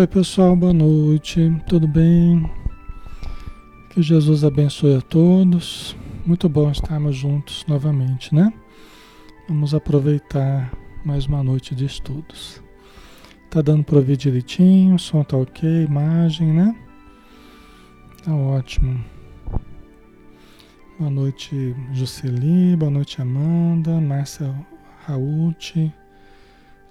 Oi, pessoal, boa noite. Tudo bem? Que Jesus abençoe a todos. Muito bom estarmos juntos novamente, né? Vamos aproveitar mais uma noite de estudos. Tá dando para ouvir direitinho, o som tá ok, imagem, né? Tá ótimo. Boa noite, Jusceli. Boa noite, Amanda, Márcia Rault,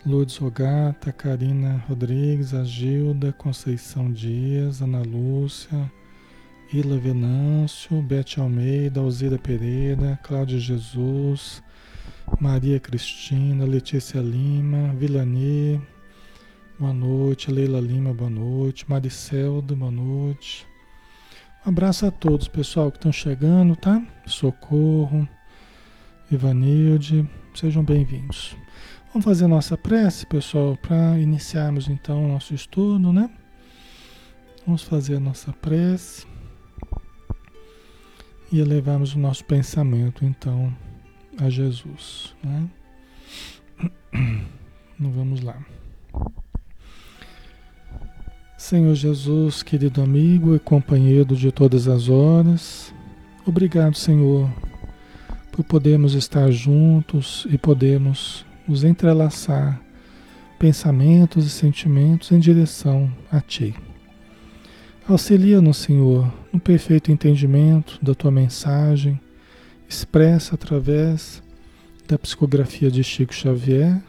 Lourdes Rogata, Karina Rodrigues, Agilda, Conceição Dias, Ana Lúcia, Ila Venâncio, Bete Almeida, Alzira Pereira, Cláudia Jesus, Maria Cristina, Letícia Lima, Vilani, boa noite, Leila Lima, boa noite, Mariceldo, boa noite. Um abraço a todos, pessoal que estão chegando, tá? Socorro, Ivanilde, sejam bem-vindos. Vamos fazer nossa prece, pessoal, para iniciarmos então o nosso estudo, né? Vamos fazer a nossa prece e elevarmos o nosso pensamento, então, a Jesus, né? Então vamos lá. Senhor Jesus, querido amigo e companheiro de todas as horas, obrigado, Senhor, por podermos estar juntos e podermos nos entrelaçar pensamentos e sentimentos em direção a Ti. Auxilia-nos, Senhor, no perfeito entendimento da Tua mensagem, expressa através da psicografia de Chico Xavier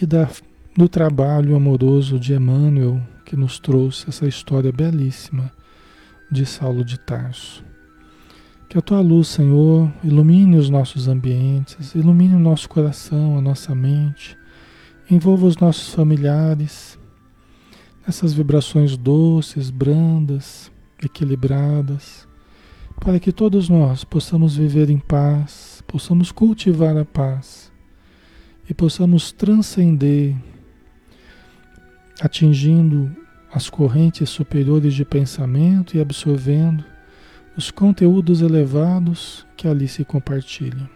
e da, do trabalho amoroso de Emmanuel, que nos trouxe essa história belíssima de Saulo de Tarso. Que a tua luz, Senhor, ilumine os nossos ambientes, ilumine o nosso coração, a nossa mente, envolva os nossos familiares nessas vibrações doces, brandas, equilibradas, para que todos nós possamos viver em paz, possamos cultivar a paz e possamos transcender, atingindo as correntes superiores de pensamento e absorvendo os conteúdos elevados que ali se compartilham.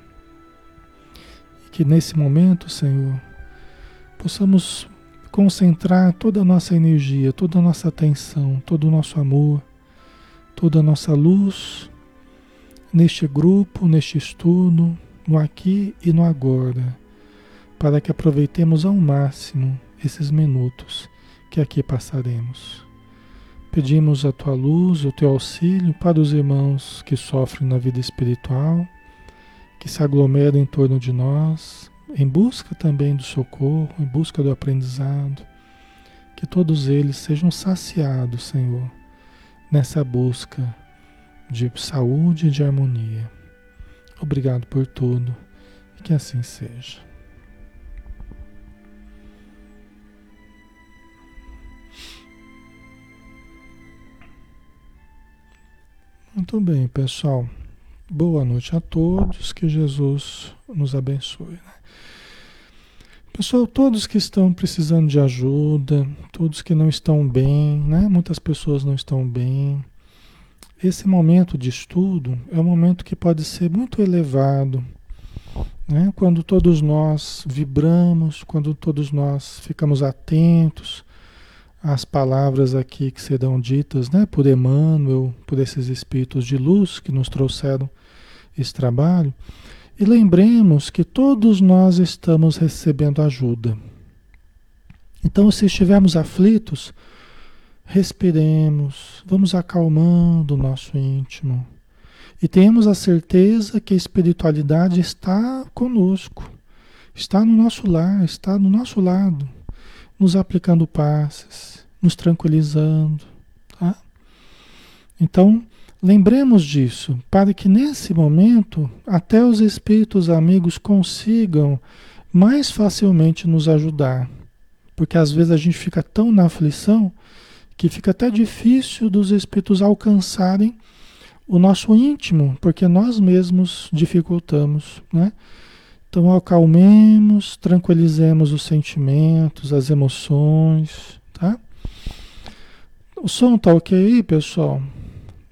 E que nesse momento, Senhor, possamos concentrar toda a nossa energia, toda a nossa atenção, todo o nosso amor, toda a nossa luz neste grupo, neste estudo, no aqui e no agora, para que aproveitemos ao máximo esses minutos que aqui passaremos. Pedimos a tua luz, o teu auxílio para os irmãos que sofrem na vida espiritual, que se aglomeram em torno de nós, em busca também do socorro, em busca do aprendizado. Que todos eles sejam saciados, Senhor, nessa busca de saúde e de harmonia. Obrigado por tudo e que assim seja. Muito bem, pessoal. Boa noite a todos. Que Jesus nos abençoe. Né? Pessoal, todos que estão precisando de ajuda, todos que não estão bem, né? Muitas pessoas não estão bem. Esse momento de estudo é um momento que pode ser muito elevado, né? Quando todos nós vibramos, quando todos nós ficamos atentos as palavras aqui que serão ditas né, por Emmanuel, por esses espíritos de luz que nos trouxeram esse trabalho, e lembremos que todos nós estamos recebendo ajuda. Então, se estivermos aflitos, respiremos, vamos acalmando o nosso íntimo. E tenhamos a certeza que a espiritualidade está conosco, está no nosso lar, está do nosso lado nos aplicando passes, nos tranquilizando. Tá? Então, lembremos disso, para que nesse momento até os espíritos amigos consigam mais facilmente nos ajudar. Porque às vezes a gente fica tão na aflição que fica até difícil dos espíritos alcançarem o nosso íntimo, porque nós mesmos dificultamos, né? Então acalmemos, tranquilizemos os sentimentos, as emoções, tá? O som tá ok aí, pessoal?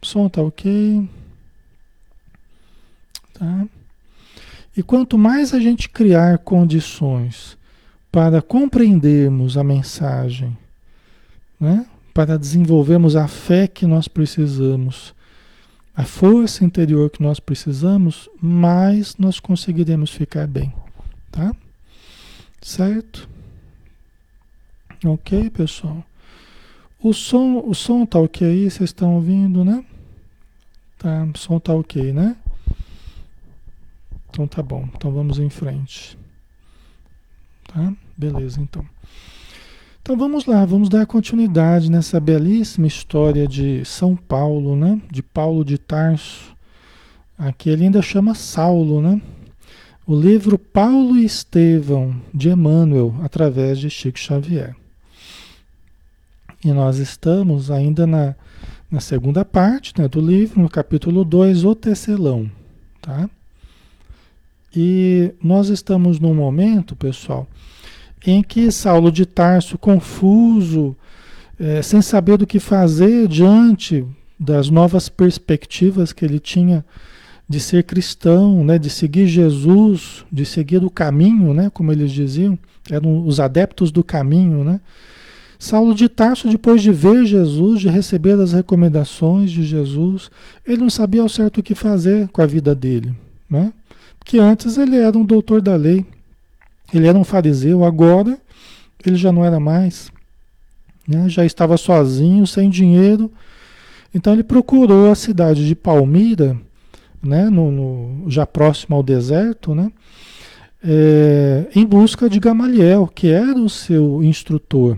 O som tá ok? Tá? E quanto mais a gente criar condições para compreendermos a mensagem né? para desenvolvermos a fé que nós precisamos, a força interior que nós precisamos, mais nós conseguiremos ficar bem, tá? Certo? Ok, pessoal? O som, o som tá ok aí, vocês estão ouvindo, né? Tá, o som tá ok, né? Então tá bom, então vamos em frente. Tá? Beleza, então. Então vamos lá, vamos dar continuidade nessa belíssima história de São Paulo, né? De Paulo de Tarso. Aqui ele ainda chama Saulo, né? O livro Paulo e Estevão, de Emmanuel, através de Chico Xavier. E nós estamos ainda na, na segunda parte né, do livro, no capítulo 2, o tecelão. Tá? E nós estamos num momento, pessoal, em que Saulo de Tarso, confuso, é, sem saber do que fazer diante das novas perspectivas que ele tinha de ser cristão, né, de seguir Jesus, de seguir o caminho, né, como eles diziam, eram os adeptos do caminho, né? Saulo de Tarso, depois de ver Jesus, de receber as recomendações de Jesus, ele não sabia ao certo o que fazer com a vida dele, né? Porque antes ele era um doutor da lei, ele era um fariseu, agora ele já não era mais, né? já estava sozinho, sem dinheiro. Então ele procurou a cidade de Palmira, né? no, no já próximo ao deserto, né? É, em busca de Gamaliel, que era o seu instrutor.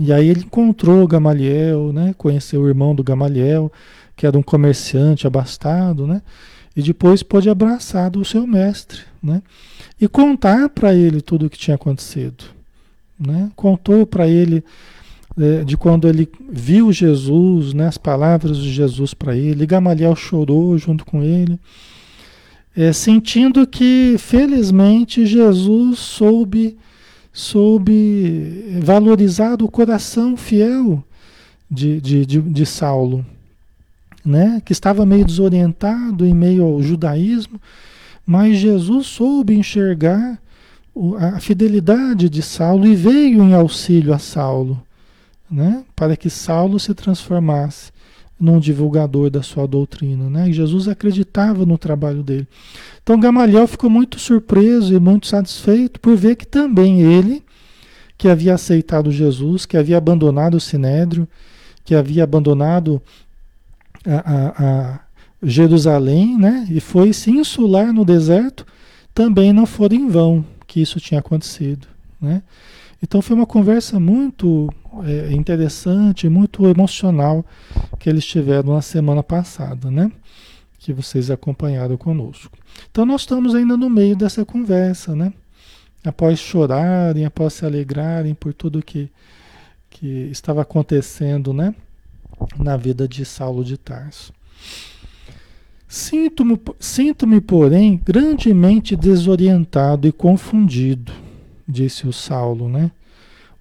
E aí ele encontrou Gamaliel, né? conheceu o irmão do Gamaliel, que era um comerciante abastado, né? e depois pôde abraçar o seu mestre. Né? e contar para ele tudo o que tinha acontecido. Né? Contou para ele é, de quando ele viu Jesus, né, as palavras de Jesus para ele. Gamaliel chorou junto com ele, é, sentindo que, felizmente, Jesus soube, soube valorizar o coração fiel de, de, de, de Saulo, né, que estava meio desorientado em meio ao judaísmo mas Jesus soube enxergar a fidelidade de Saulo e veio em auxílio a Saulo, né? para que Saulo se transformasse num divulgador da sua doutrina. Né? E Jesus acreditava no trabalho dele. Então Gamaliel ficou muito surpreso e muito satisfeito por ver que também ele, que havia aceitado Jesus, que havia abandonado o Sinédrio, que havia abandonado a, a, a Jerusalém, né, e foi se insular no deserto, também não foi em vão que isso tinha acontecido, né? Então foi uma conversa muito é, interessante, muito emocional que eles tiveram na semana passada, né? Que vocês acompanharam conosco. Então nós estamos ainda no meio dessa conversa, né? Após chorarem, após se alegrarem por tudo que, que estava acontecendo, né? Na vida de Saulo de Tarso. Sinto-me, sinto-me, porém, grandemente desorientado e confundido, disse o Saulo, né?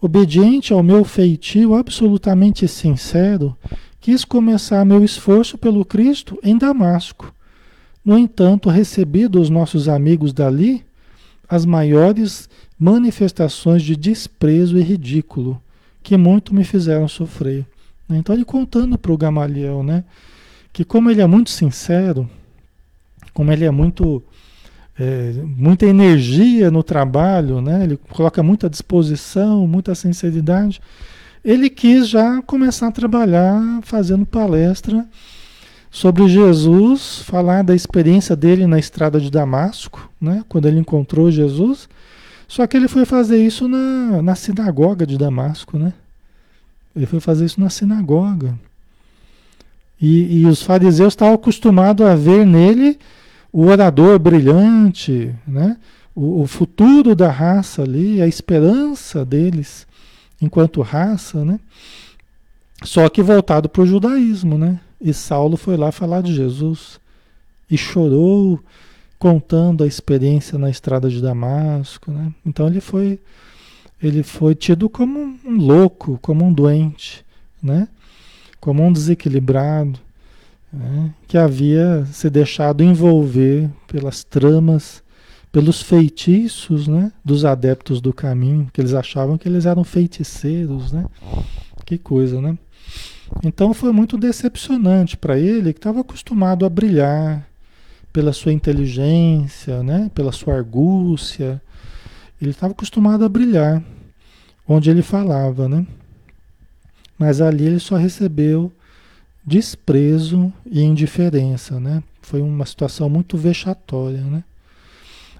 Obediente ao meu feitio absolutamente sincero, quis começar meu esforço pelo Cristo em Damasco. No entanto, recebi dos nossos amigos dali as maiores manifestações de desprezo e ridículo, que muito me fizeram sofrer. Então, ele contando para o Gamaliel, né? Que como ele é muito sincero, como ele é muito é, muita energia no trabalho, né? Ele coloca muita disposição, muita sinceridade. Ele quis já começar a trabalhar fazendo palestra sobre Jesus, falar da experiência dele na estrada de Damasco, né? Quando ele encontrou Jesus. Só que ele foi fazer isso na, na sinagoga de Damasco, né? Ele foi fazer isso na sinagoga. E, e os fariseus estavam acostumados a ver nele o orador brilhante, né? O, o, futuro da raça ali, a esperança deles enquanto raça, né? Só que voltado para o judaísmo, né? E Saulo foi lá falar de Jesus e chorou contando a experiência na estrada de Damasco, né? Então ele foi ele foi tido como um louco, como um doente, né? Como um desequilibrado, né, que havia se deixado envolver pelas tramas, pelos feitiços né, dos adeptos do caminho, que eles achavam que eles eram feiticeiros, né, Que coisa, né? Então foi muito decepcionante para ele, que estava acostumado a brilhar pela sua inteligência, né? pela sua argúcia. Ele estava acostumado a brilhar onde ele falava, né? Mas ali ele só recebeu desprezo e indiferença, né? Foi uma situação muito vexatória, né?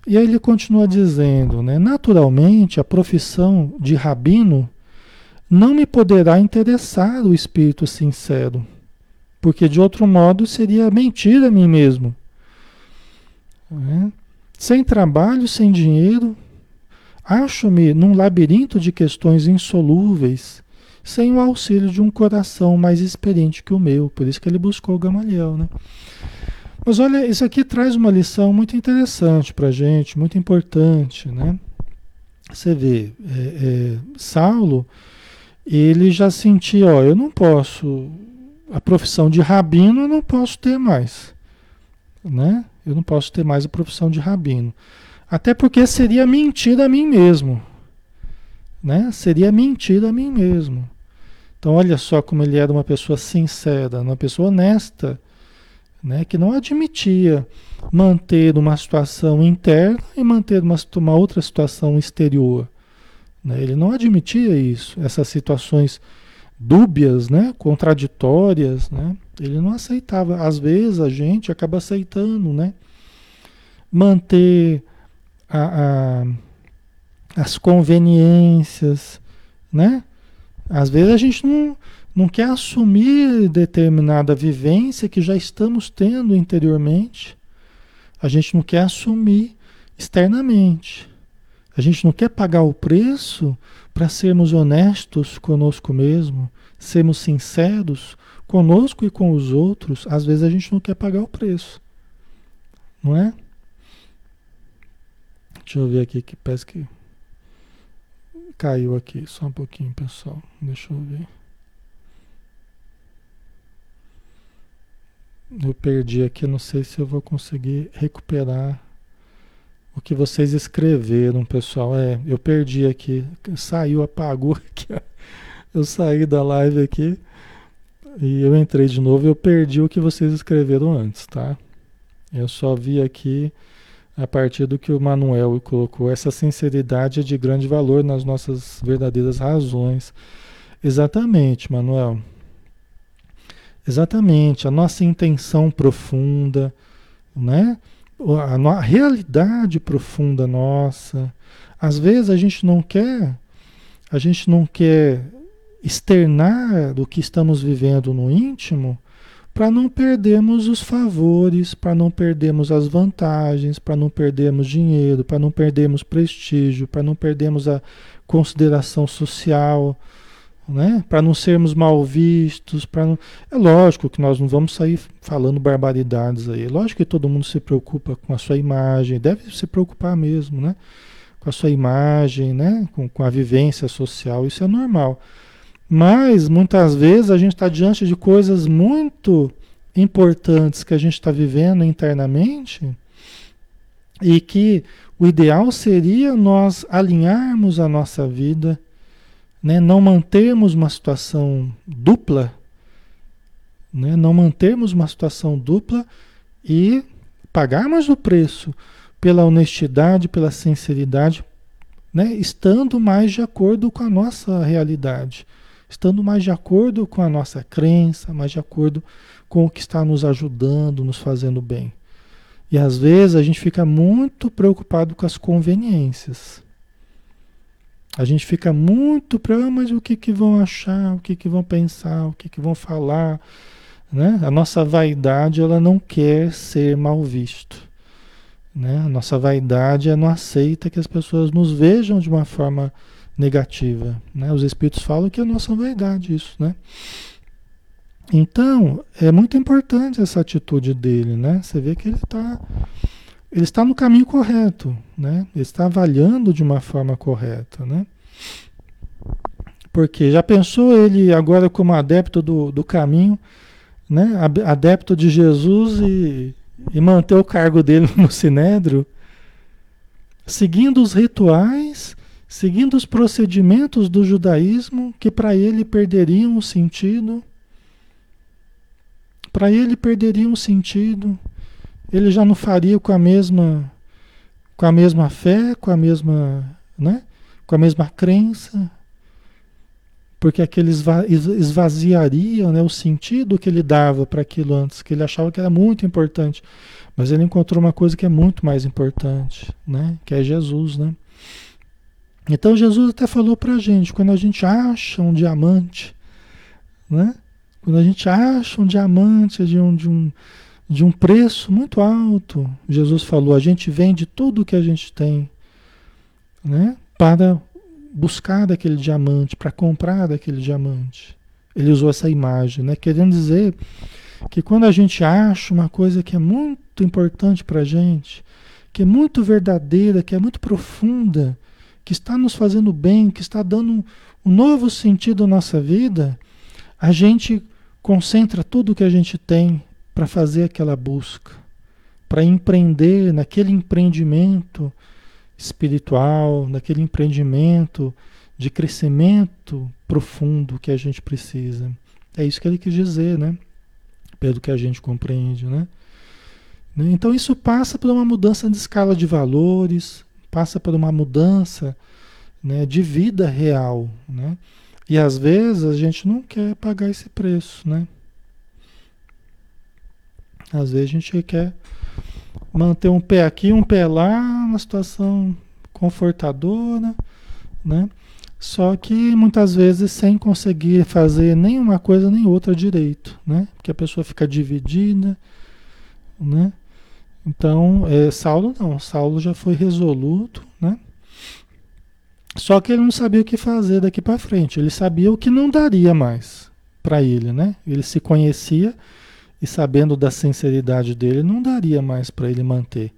E aí ele continua dizendo, né? Naturalmente, a profissão de rabino não me poderá interessar o espírito sincero, porque de outro modo seria mentir a mim mesmo. Né? Sem trabalho, sem dinheiro, acho-me num labirinto de questões insolúveis, sem o auxílio de um coração mais experiente que o meu. Por isso que ele buscou Gamaliel, né? Mas olha, isso aqui traz uma lição muito interessante para a gente, muito importante, né? Você vê, é, é, Saulo ele já sentia, ó, eu não posso, a profissão de rabino eu não posso ter mais, né? Eu não posso ter mais a profissão de rabino. Até porque seria mentir a mim mesmo, né? Seria mentir a mim mesmo. Então olha só como ele era uma pessoa sincera, uma pessoa honesta, né? Que não admitia manter uma situação interna e manter uma, uma outra situação exterior. Né? Ele não admitia isso, essas situações dúbias, né? contraditórias. Né? Ele não aceitava. Às vezes a gente acaba aceitando, né? manter a, a, as conveniências, né? Às vezes a gente não, não quer assumir determinada vivência que já estamos tendo interiormente. A gente não quer assumir externamente. A gente não quer pagar o preço para sermos honestos conosco mesmo, sermos sinceros conosco e com os outros. Às vezes a gente não quer pagar o preço, não é? Deixa eu ver aqui que parece que caiu aqui. Só um pouquinho, pessoal. Deixa eu ver. Eu perdi aqui, não sei se eu vou conseguir recuperar o que vocês escreveram, pessoal. É, eu perdi aqui, saiu, apagou aqui. Eu saí da live aqui e eu entrei de novo eu perdi o que vocês escreveram antes, tá? Eu só vi aqui a partir do que o Manuel colocou. Essa sinceridade é de grande valor nas nossas verdadeiras razões. Exatamente, Manuel. Exatamente, a nossa intenção profunda, né? a, realidade profunda nossa. Às vezes a gente não quer, a gente não quer externar do que estamos vivendo no íntimo para não perdermos os favores, para não perdermos as vantagens, para não perdermos dinheiro, para não perdermos prestígio, para não perdermos a consideração social, né? Para não sermos mal vistos, não... é lógico que nós não vamos sair falando barbaridades aí. É lógico que todo mundo se preocupa com a sua imagem, deve se preocupar mesmo, né? Com a sua imagem, né? Com, com a vivência social, isso é normal. Mas muitas vezes a gente está diante de coisas muito importantes que a gente está vivendo internamente e que o ideal seria nós alinharmos a nossa vida né, não mantermos uma situação dupla, né, não mantermos uma situação dupla e pagarmos o preço pela honestidade, pela sinceridade, né, estando mais de acordo com a nossa realidade, estando mais de acordo com a nossa crença, mais de acordo com o que está nos ajudando, nos fazendo bem. E às vezes a gente fica muito preocupado com as conveniências. A gente fica muito para, ah, mas o que, que vão achar, o que, que vão pensar, o que, que vão falar. Né? A nossa vaidade ela não quer ser mal visto. Né? A nossa vaidade ela não aceita que as pessoas nos vejam de uma forma negativa. Né? Os espíritos falam que é a nossa vaidade isso. Né? Então, é muito importante essa atitude dele. Né? Você vê que ele está ele está no caminho correto, né? Ele está avaliando de uma forma correta, né? Porque já pensou ele agora como adepto do, do caminho, né? Adepto de Jesus e, e manter o cargo dele no Sinédrio, seguindo os rituais, seguindo os procedimentos do judaísmo que para ele perderiam o sentido. Para ele perderiam o sentido. Ele já não faria com a mesma com a mesma fé, com a mesma, né? Com a mesma crença, porque aquele esvaziaria né, o sentido que ele dava para aquilo antes, que ele achava que era muito importante. Mas ele encontrou uma coisa que é muito mais importante, né? Que é Jesus, né? Então Jesus até falou para a gente, quando a gente acha um diamante, né? Quando a gente acha um diamante de um, de um, de um preço muito alto, Jesus falou, a gente vende tudo o que a gente tem, né? Para buscar daquele diamante, para comprar daquele diamante. Ele usou essa imagem, né? Querendo dizer que quando a gente acha uma coisa que é muito importante para a gente, que é muito verdadeira, que é muito profunda, que está nos fazendo bem, que está dando um novo sentido à nossa vida, a gente concentra tudo o que a gente tem para fazer aquela busca, para empreender naquele empreendimento espiritual, naquele empreendimento de crescimento profundo que a gente precisa. É isso que ele quis dizer, né? Pelo que a gente compreende, né? Então isso passa por uma mudança de escala de valores, passa por uma mudança né, de vida real, né? E às vezes a gente não quer pagar esse preço, né? Às vezes a gente quer manter um pé aqui, um pé lá, uma situação confortadora, né? Só que muitas vezes sem conseguir fazer nem uma coisa nem outra direito, né? Porque a pessoa fica dividida, né? Então, é, Saulo não, Saulo já foi resoluto, né? Só que ele não sabia o que fazer daqui para frente. Ele sabia o que não daria mais para ele, né? Ele se conhecia e sabendo da sinceridade dele, não daria mais para ele manter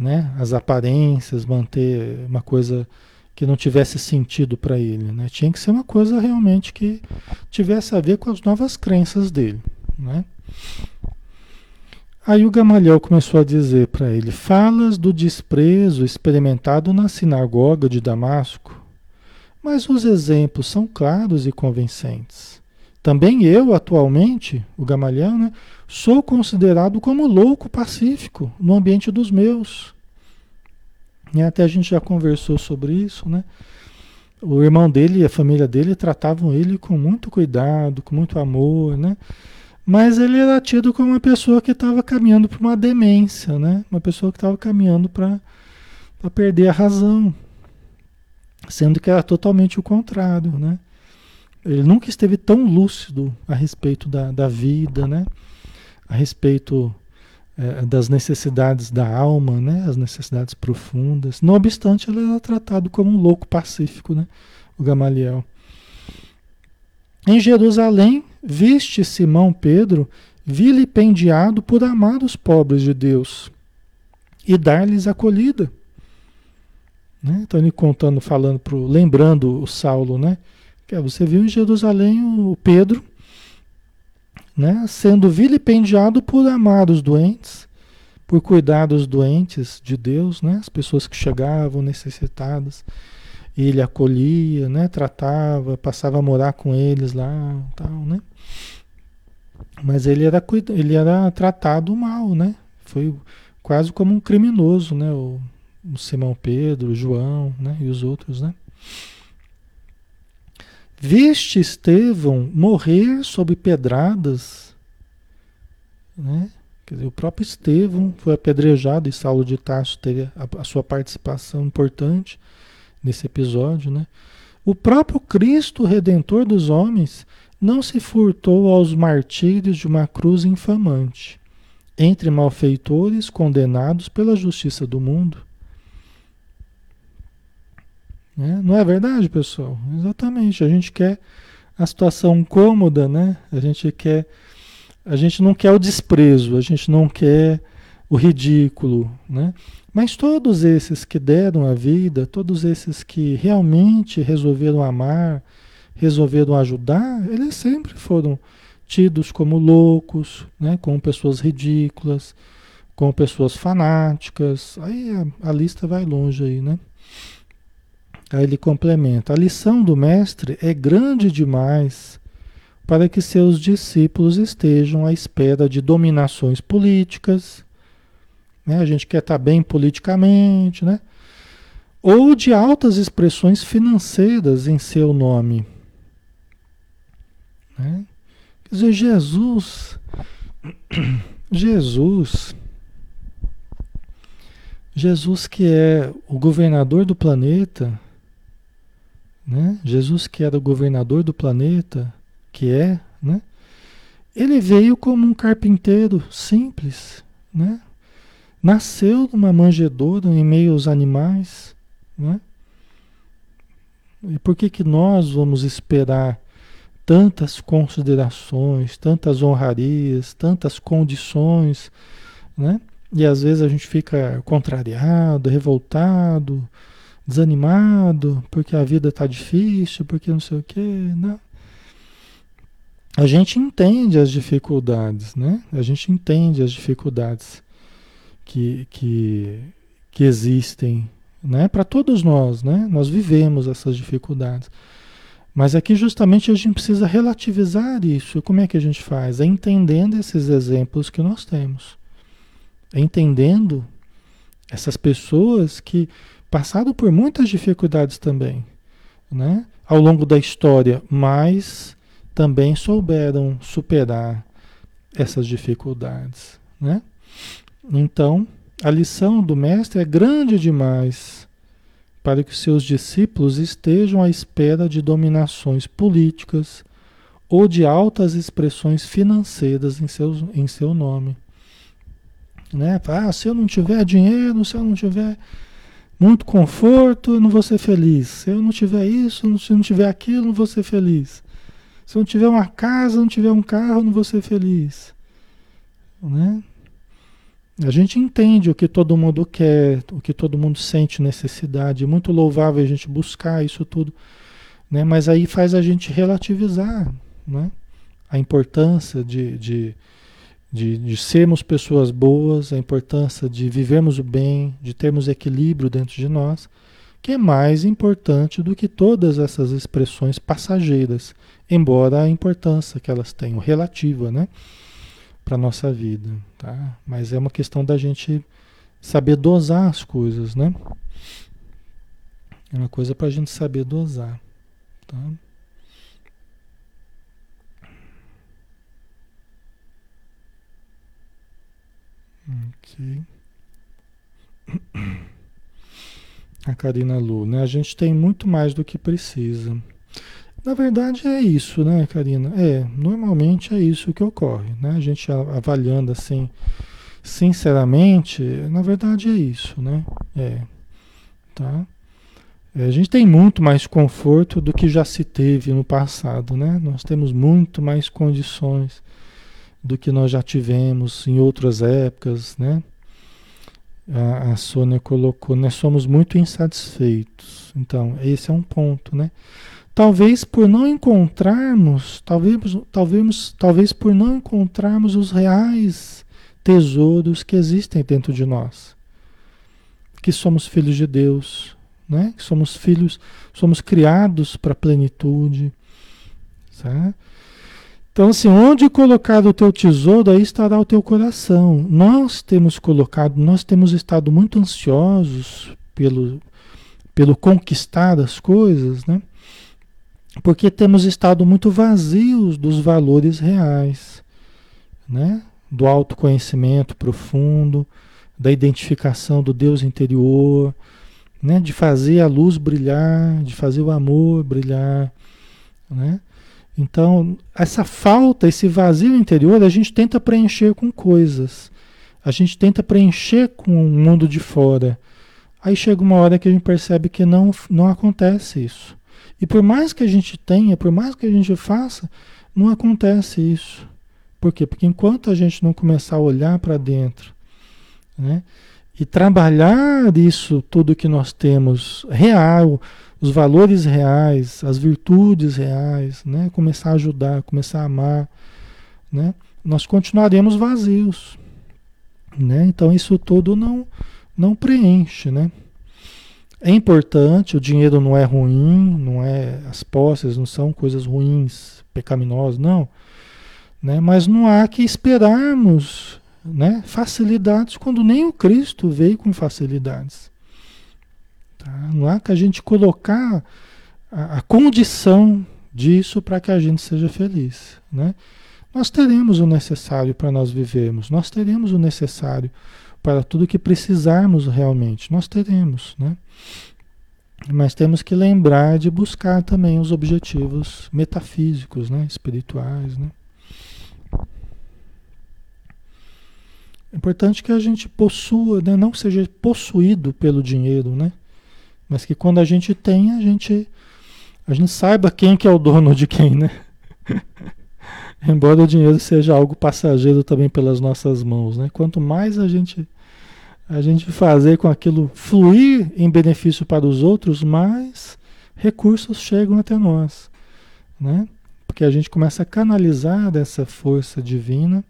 né? as aparências, manter uma coisa que não tivesse sentido para ele. Né? Tinha que ser uma coisa realmente que tivesse a ver com as novas crenças dele. Né? Aí o Gamaliel começou a dizer para ele: Falas do desprezo experimentado na sinagoga de Damasco, mas os exemplos são claros e convincentes. Também eu, atualmente, o Gamaliel, né, sou considerado como louco pacífico no ambiente dos meus. E até a gente já conversou sobre isso, né? O irmão dele e a família dele tratavam ele com muito cuidado, com muito amor, né? Mas ele era tido como uma pessoa que estava caminhando para uma demência, né? Uma pessoa que estava caminhando para perder a razão, sendo que era totalmente o contrário, né? Ele nunca esteve tão lúcido a respeito da, da vida, né? A respeito é, das necessidades da alma, né? As necessidades profundas. Não obstante, ele era tratado como um louco pacífico, né? O Gamaliel. Em Jerusalém, viste Simão Pedro vilipendiado por amar os pobres de Deus e dar-lhes acolhida. Né? Então ele contando, falando pro, lembrando o Saulo, né? Você viu em Jerusalém o Pedro né, sendo vilipendiado por amar os doentes, por cuidar dos doentes de Deus, né, as pessoas que chegavam necessitadas. Ele acolhia, né, tratava, passava a morar com eles lá, tal, né? Mas ele era, ele era tratado mal, né? Foi quase como um criminoso, né? O, o Simão Pedro, o João, né? E os outros, né? Viste Estevão morrer sob pedradas, né? Quer dizer, o próprio Estevão foi apedrejado e Saulo de Tarso teve a, a sua participação importante nesse episódio, né? O próprio Cristo, Redentor dos homens, não se furtou aos martírios de uma cruz infamante, entre malfeitores condenados pela justiça do mundo. Né? Não é verdade, pessoal? Exatamente. A gente quer a situação cômoda, né? A gente quer. A gente não quer o desprezo, a gente não quer o ridículo, né? Mas todos esses que deram a vida, todos esses que realmente resolveram amar, resolveram ajudar, eles sempre foram tidos como loucos, né? como pessoas ridículas, como pessoas fanáticas. Aí a, a lista vai longe aí, né? Aí ele complementa: a lição do Mestre é grande demais para que seus discípulos estejam à espera de dominações políticas. Né? A gente quer estar bem politicamente, né? ou de altas expressões financeiras em seu nome. Né? Quer dizer, Jesus, Jesus, Jesus que é o governador do planeta, né? Jesus que era o governador do planeta, que é, né? Ele veio como um carpinteiro simples, né? Nasceu numa manjedoura em meio aos animais, né? E por que que nós vamos esperar tantas considerações, tantas honrarias, tantas condições, né? E às vezes a gente fica contrariado, revoltado, desanimado, porque a vida está difícil, porque não sei o quê, né? A gente entende as dificuldades, né? A gente entende as dificuldades que, que, que existem, né? Para todos nós, né? Nós vivemos essas dificuldades. Mas aqui justamente a gente precisa relativizar isso. Como é que a gente faz? É entendendo esses exemplos que nós temos. É entendendo essas pessoas que passaram por muitas dificuldades também, né? Ao longo da história, mas também souberam superar essas dificuldades, né? Então, a lição do mestre é grande demais para que seus discípulos estejam à espera de dominações políticas ou de altas expressões financeiras em, seus, em seu nome. Né? Ah, se eu não tiver dinheiro, se eu não tiver muito conforto, eu não vou ser feliz. Se eu não tiver isso, se eu não tiver aquilo, não vou ser feliz. Se eu não tiver uma casa, não tiver um carro, não vou ser feliz. Né? A gente entende o que todo mundo quer, o que todo mundo sente necessidade. É muito louvável a gente buscar isso tudo, né? Mas aí faz a gente relativizar, né? A importância de, de, de, de sermos pessoas boas, a importância de vivermos o bem, de termos equilíbrio dentro de nós, que é mais importante do que todas essas expressões passageiras, embora a importância que elas tenham relativa, né? Para nossa vida, tá? Mas é uma questão da gente saber dosar as coisas, né? É uma coisa para a gente saber dosar, tá? Ok. A Karina Lu, né? A gente tem muito mais do que precisa. Na verdade é isso, né, Karina? É, normalmente é isso que ocorre, né? A gente avaliando assim, sinceramente, na verdade é isso, né? É, tá? É, a gente tem muito mais conforto do que já se teve no passado, né? Nós temos muito mais condições do que nós já tivemos em outras épocas, né? A, a Sônia colocou, nós somos muito insatisfeitos. Então, esse é um ponto, né? Talvez por não encontrarmos, talvez, talvez, talvez por não encontrarmos os reais tesouros que existem dentro de nós. Que somos filhos de Deus, né? Que somos filhos, somos criados para a plenitude. Certo? Então, assim, onde colocar o teu tesouro, aí estará o teu coração. Nós temos colocado, nós temos estado muito ansiosos pelo, pelo conquistar as coisas, né? Porque temos estado muito vazios dos valores reais, né? do autoconhecimento profundo, da identificação do Deus interior, né? de fazer a luz brilhar, de fazer o amor brilhar. Né? Então, essa falta, esse vazio interior, a gente tenta preencher com coisas, a gente tenta preencher com o mundo de fora. Aí chega uma hora que a gente percebe que não, não acontece isso. E por mais que a gente tenha, por mais que a gente faça, não acontece isso. Por quê? Porque enquanto a gente não começar a olhar para dentro, né? E trabalhar isso, tudo que nós temos real, os valores reais, as virtudes reais, né? Começar a ajudar, começar a amar, né? Nós continuaremos vazios, né? Então isso tudo não não preenche, né? É importante, o dinheiro não é ruim, não é as posses não são coisas ruins, pecaminosas, não. Né? Mas não há que esperarmos né, facilidades quando nem o Cristo veio com facilidades. Tá? Não há que a gente colocar a, a condição disso para que a gente seja feliz. Né? Nós teremos o necessário para nós vivermos, nós teremos o necessário para tudo que precisarmos realmente, nós teremos. Né? Mas temos que lembrar de buscar também os objetivos metafísicos, né? espirituais. Né? É importante que a gente possua, né? não seja possuído pelo dinheiro, né? mas que quando a gente tem, a gente, a gente saiba quem que é o dono de quem. Né? Embora o dinheiro seja algo passageiro também pelas nossas mãos. Né? Quanto mais a gente a gente fazer com aquilo fluir em benefício para os outros, mais recursos chegam até nós, né? Porque a gente começa a canalizar dessa força divina,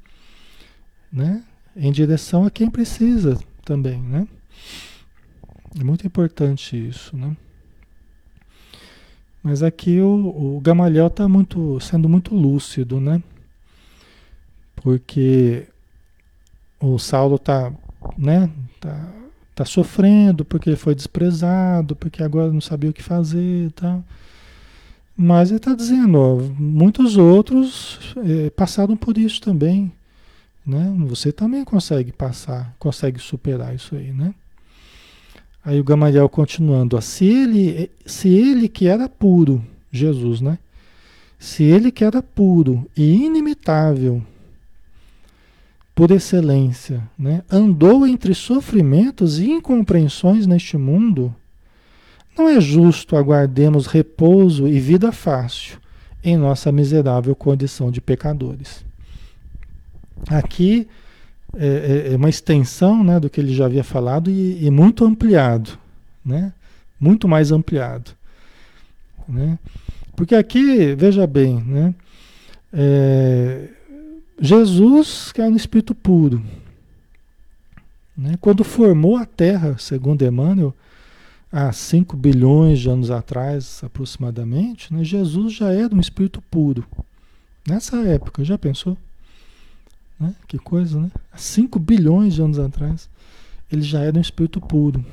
né? Em direção a quem precisa também, né? É muito importante isso, né? Mas aqui o, o Gamaliel está muito, sendo muito lúcido, né? Porque o Saulo está né, tá, tá sofrendo porque foi desprezado, porque agora não sabia o que fazer e tal. Mas ele está dizendo, ó, muitos outros é, passaram por isso também. Né? Você também consegue passar, consegue superar isso aí, né? Aí o Gamaliel continuando, ó, se ele, se ele que era puro, Jesus, né? Se ele que era puro e inimitável, por excelência, né, andou entre sofrimentos e incompreensões neste mundo, não é justo aguardemos repouso e vida fácil em nossa miserável condição de pecadores. Aqui é, é, é uma extensão né, do que ele já havia falado e, e muito ampliado, né? muito mais ampliado. Né? Porque aqui, veja bem, né? É, Jesus que é um espírito puro. Né? Quando formou a Terra, segundo Emmanuel, há 5 bilhões de anos atrás, aproximadamente, né? Jesus já era um espírito puro. Nessa época, já pensou? Né? Que coisa, né? Há 5 bilhões de anos atrás, ele já era um espírito puro.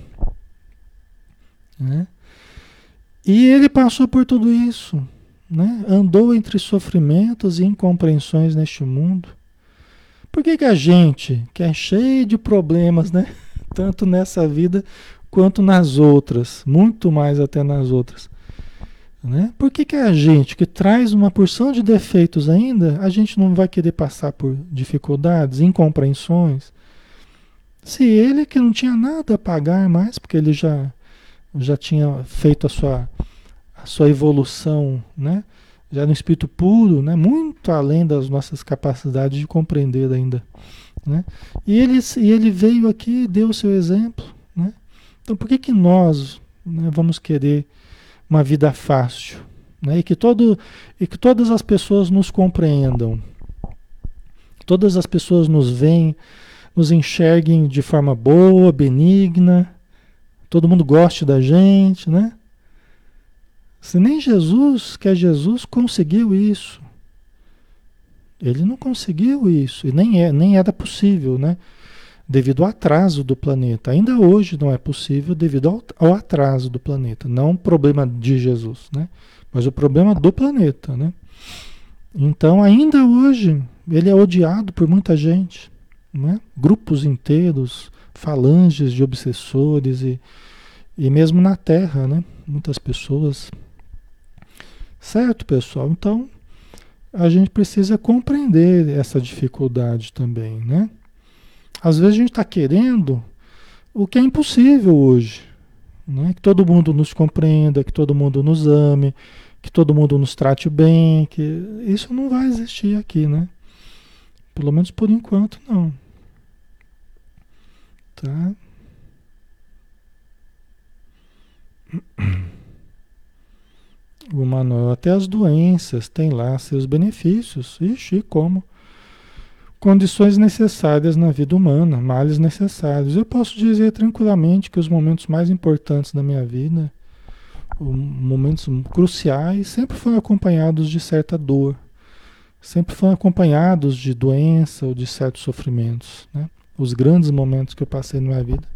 Né? E ele passou por tudo isso né? andou entre sofrimentos e incompreensões neste mundo. Por que, que a gente, que é cheio de problemas, né? tanto nessa vida quanto nas outras, muito mais até nas outras, né? Por que, que a gente, que traz uma porção de defeitos ainda, a gente não vai querer passar por dificuldades, incompreensões? Se ele que não tinha nada a pagar mais, porque ele já, já tinha feito a sua sua evolução, né? Já no espírito puro, né? Muito além das nossas capacidades de compreender ainda, né? E ele, e ele veio aqui deu o seu exemplo, né? Então por que que nós né, vamos querer uma vida fácil, né? E que todo e que todas as pessoas nos compreendam, todas as pessoas nos veem, nos enxerguem de forma boa, benigna, todo mundo goste da gente, né? Se nem Jesus, que é Jesus, conseguiu isso. Ele não conseguiu isso, e nem, é, nem era possível, né? Devido ao atraso do planeta. Ainda hoje não é possível devido ao, atraso do planeta. Não o problema de Jesus, né? Mas o problema do planeta, né? Então, ainda hoje, ele é odiado por muita gente, né? Grupos inteiros, falanges de obsessores e, e mesmo na Terra, né? Muitas pessoas Certo, pessoal? Então, a gente precisa compreender essa dificuldade também, né? Às vezes a gente está querendo o que é impossível hoje. Né? Que todo mundo nos compreenda, que todo mundo nos ame, que todo mundo nos trate bem, que isso não vai existir aqui, né? Pelo menos por enquanto não. Tá? o Manuel, até as doenças têm lá seus benefícios. Ixi, como? Condições necessárias na vida humana, males necessários. Eu posso dizer tranquilamente que os momentos mais importantes da minha vida, momentos cruciais, sempre foram acompanhados de certa dor, sempre foram acompanhados de doença ou de certos sofrimentos. Né? Os grandes momentos que eu passei na minha vida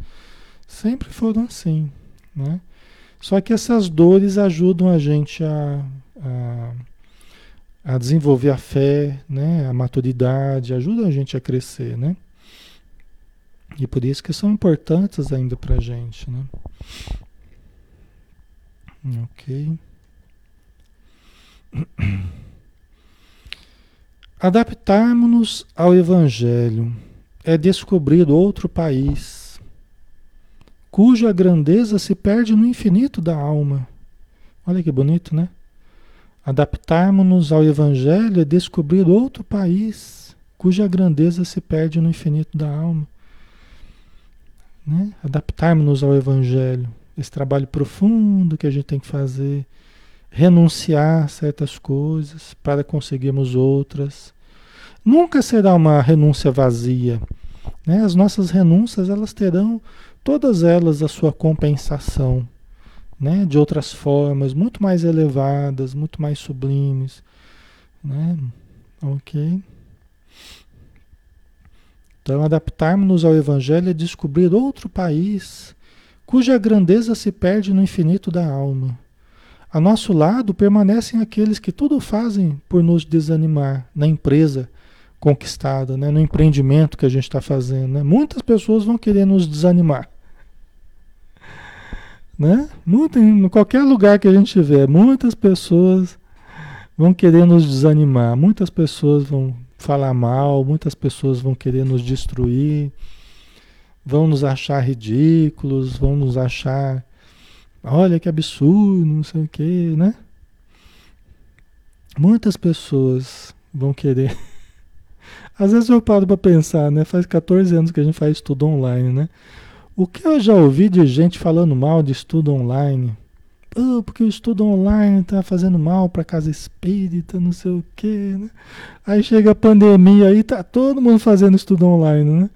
sempre foram assim. Né? Só que essas dores ajudam a gente a, a a desenvolver a fé, né, a maturidade, ajuda a gente a crescer, né? E por isso que são importantes ainda para a gente, né? Ok. Adaptarmos-nos ao Evangelho é descobrir outro país, cuja grandeza se perde no infinito da alma. Olha que bonito, né? Adaptarmos-nos ao Evangelho é descobrir outro país cuja grandeza se perde no infinito da alma. Né? Adaptarmos-nos ao Evangelho, esse trabalho profundo que a gente tem que fazer, renunciar a certas coisas para conseguirmos outras. Nunca será uma renúncia vazia. Né? As nossas renúncias elas terão todas elas a sua compensação né, de outras formas, muito mais elevadas, muito mais sublimes, né? Ok? Então, adaptarmos-nos ao Evangelho é descobrir outro país cuja grandeza se perde no infinito da alma. A nosso lado permanecem aqueles que tudo fazem por nos desanimar na empresa conquistada, né? no empreendimento que a gente está fazendo. Né? Muitas pessoas vão querer nos desanimar. Né? Muito, em qualquer lugar que a gente tiver, muitas pessoas vão querer nos desanimar, muitas pessoas vão falar mal, muitas pessoas vão querer nos destruir, vão nos achar ridículos, vão nos achar, olha que absurdo, não sei o que, né? Muitas pessoas vão querer. Às vezes eu paro para pensar, né? Faz 14 anos que a gente faz tudo online, né? O que eu já ouvi de gente falando mal de estudo online? Oh, porque o estudo online está fazendo mal para casa espírita, não sei o quê, né? Aí chega a pandemia aí, tá todo mundo fazendo estudo online, né?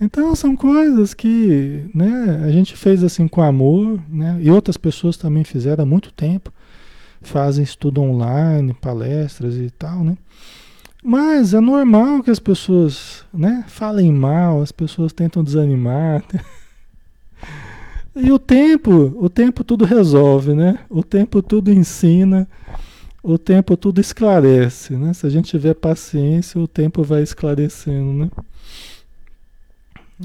Então são coisas que, né, a gente fez assim com amor, né? E outras pessoas também fizeram há muito tempo. Fazem estudo online, palestras e tal, né? Mas é normal que as pessoas né, falem mal, as pessoas tentam desanimar. E o tempo, o tempo tudo resolve, né? O tempo tudo ensina, o tempo tudo esclarece, né? Se a gente tiver paciência, o tempo vai esclarecendo, né?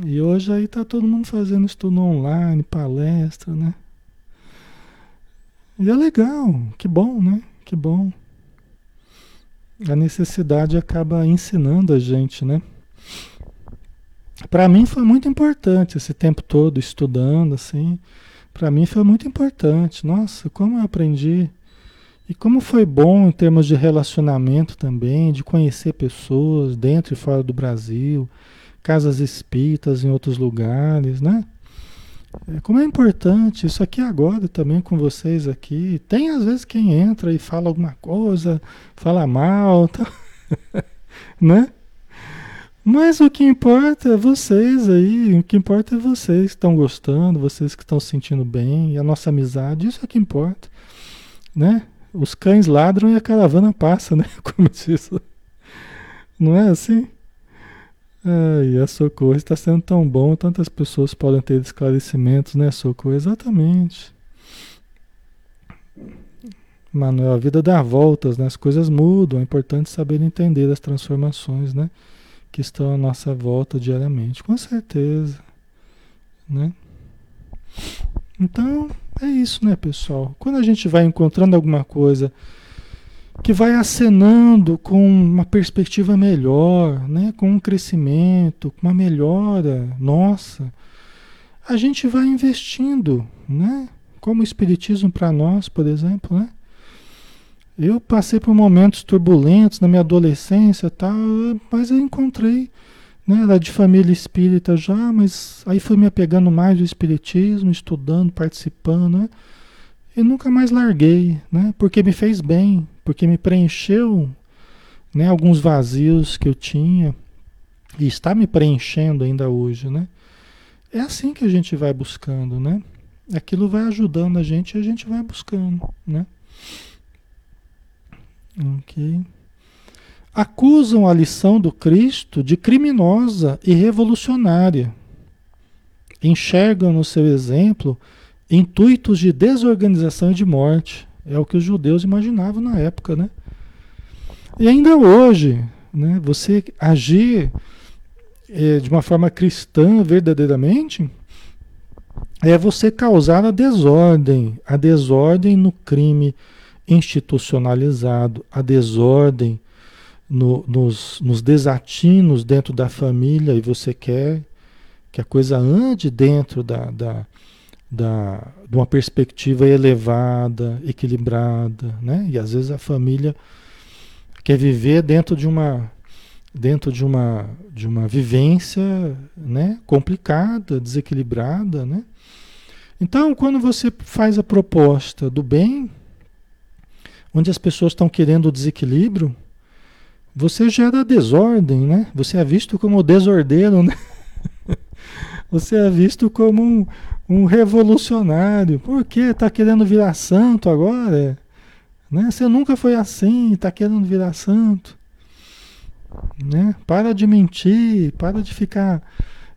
E hoje aí tá todo mundo fazendo estudo online, palestra, né? E é legal, que bom, né? Que bom a necessidade acaba ensinando a gente, né? Para mim foi muito importante esse tempo todo estudando assim. Para mim foi muito importante. Nossa, como eu aprendi e como foi bom em termos de relacionamento também, de conhecer pessoas dentro e fora do Brasil, casas espíritas em outros lugares, né? É, como é importante isso aqui agora também com vocês aqui. Tem às vezes quem entra e fala alguma coisa, fala mal, tá? né? Mas o que importa é vocês aí, o que importa é vocês que estão gostando, vocês que estão se sentindo bem, e a nossa amizade, isso é que importa, né? Os cães ladram e a caravana passa, né? Como diz. Não é assim? Ai, a Socorro está sendo tão bom, tantas pessoas podem ter esclarecimentos, né, Socorro? Exatamente. Manuel, a vida dá voltas, né? as coisas mudam, é importante saber entender as transformações, né? Que estão à nossa volta diariamente, com certeza, né? Então, é isso, né, pessoal? Quando a gente vai encontrando alguma coisa que vai acenando com uma perspectiva melhor, né? com um crescimento, com uma melhora nossa, a gente vai investindo, né? como o Espiritismo para nós, por exemplo. Né? Eu passei por momentos turbulentos na minha adolescência, tal, mas eu encontrei, né, era de família espírita já, mas aí fui me apegando mais ao espiritismo, estudando, participando, né? E nunca mais larguei, né? Porque me fez bem, porque me preencheu né, alguns vazios que eu tinha e está me preenchendo ainda hoje, né? É assim que a gente vai buscando, né? Aquilo vai ajudando a gente e a gente vai buscando, né? Ok. Acusam a lição do Cristo de criminosa e revolucionária. Enxergam no seu exemplo intuitos de desorganização e de morte. É o que os judeus imaginavam na época, né? E ainda hoje, né, você agir é, de uma forma cristã verdadeiramente é você causar a desordem, a desordem no crime institucionalizado, a desordem no, nos, nos desatinos dentro da família e você quer que a coisa ande dentro da, da, da, de uma perspectiva elevada, equilibrada, né? E às vezes a família quer viver dentro de uma dentro de uma de uma vivência, né, complicada, desequilibrada, né? Então, quando você faz a proposta do bem, onde as pessoas estão querendo o desequilíbrio, você gera desordem, né? Você é visto como desordeiro, né? Você é visto como um, um revolucionário. Por quê? Está querendo virar santo agora? Né? Você nunca foi assim, está querendo virar santo. Né? Para de mentir, para de ficar,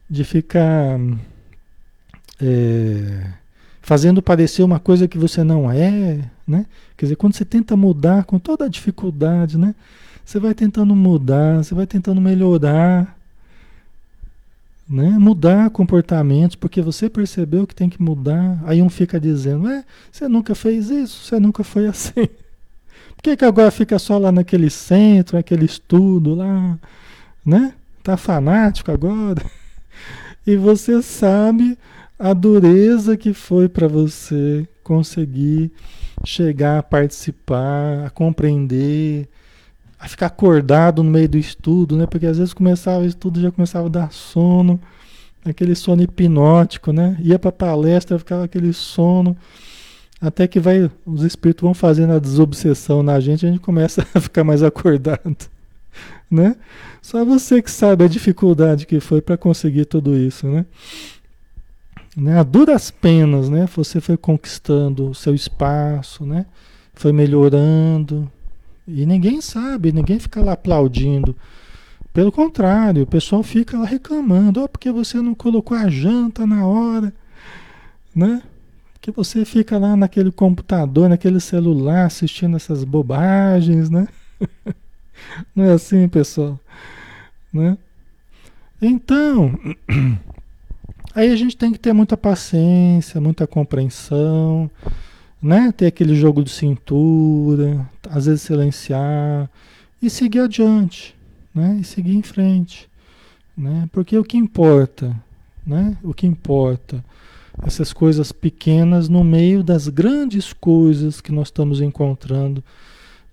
de ficar é, fazendo parecer uma coisa que você não é. Né? Quer dizer, quando você tenta mudar com toda a dificuldade, né? você vai tentando mudar, você vai tentando melhorar né? Mudar comportamentos, porque você percebeu que tem que mudar. Aí um fica dizendo: é, você nunca fez isso, você nunca foi assim. Por que, que agora fica só lá naquele centro, aquele estudo lá, né? Tá fanático agora. E você sabe a dureza que foi para você conseguir chegar a participar, a compreender, a ficar acordado no meio do estudo, né? Porque às vezes começava o estudo já começava a dar sono, aquele sono hipnótico, né? Ia para palestra, ficava aquele sono, até que vai os espíritos vão fazendo a desobsessão na gente, a gente começa a ficar mais acordado, né? Só você que sabe a dificuldade que foi para conseguir tudo isso, né? né? A duras penas, né? Você foi conquistando o seu espaço, né? Foi melhorando, e ninguém sabe, ninguém fica lá aplaudindo. Pelo contrário, o pessoal fica lá reclamando, oh, porque você não colocou a janta na hora, né? Que você fica lá naquele computador, naquele celular, assistindo essas bobagens, né? Não é assim, pessoal, né? Então, aí a gente tem que ter muita paciência, muita compreensão, né? Ter aquele jogo de cintura, às vezes silenciar e seguir adiante, né? E seguir em frente, né? Porque o que importa, né? O que importa essas coisas pequenas no meio das grandes coisas que nós estamos encontrando,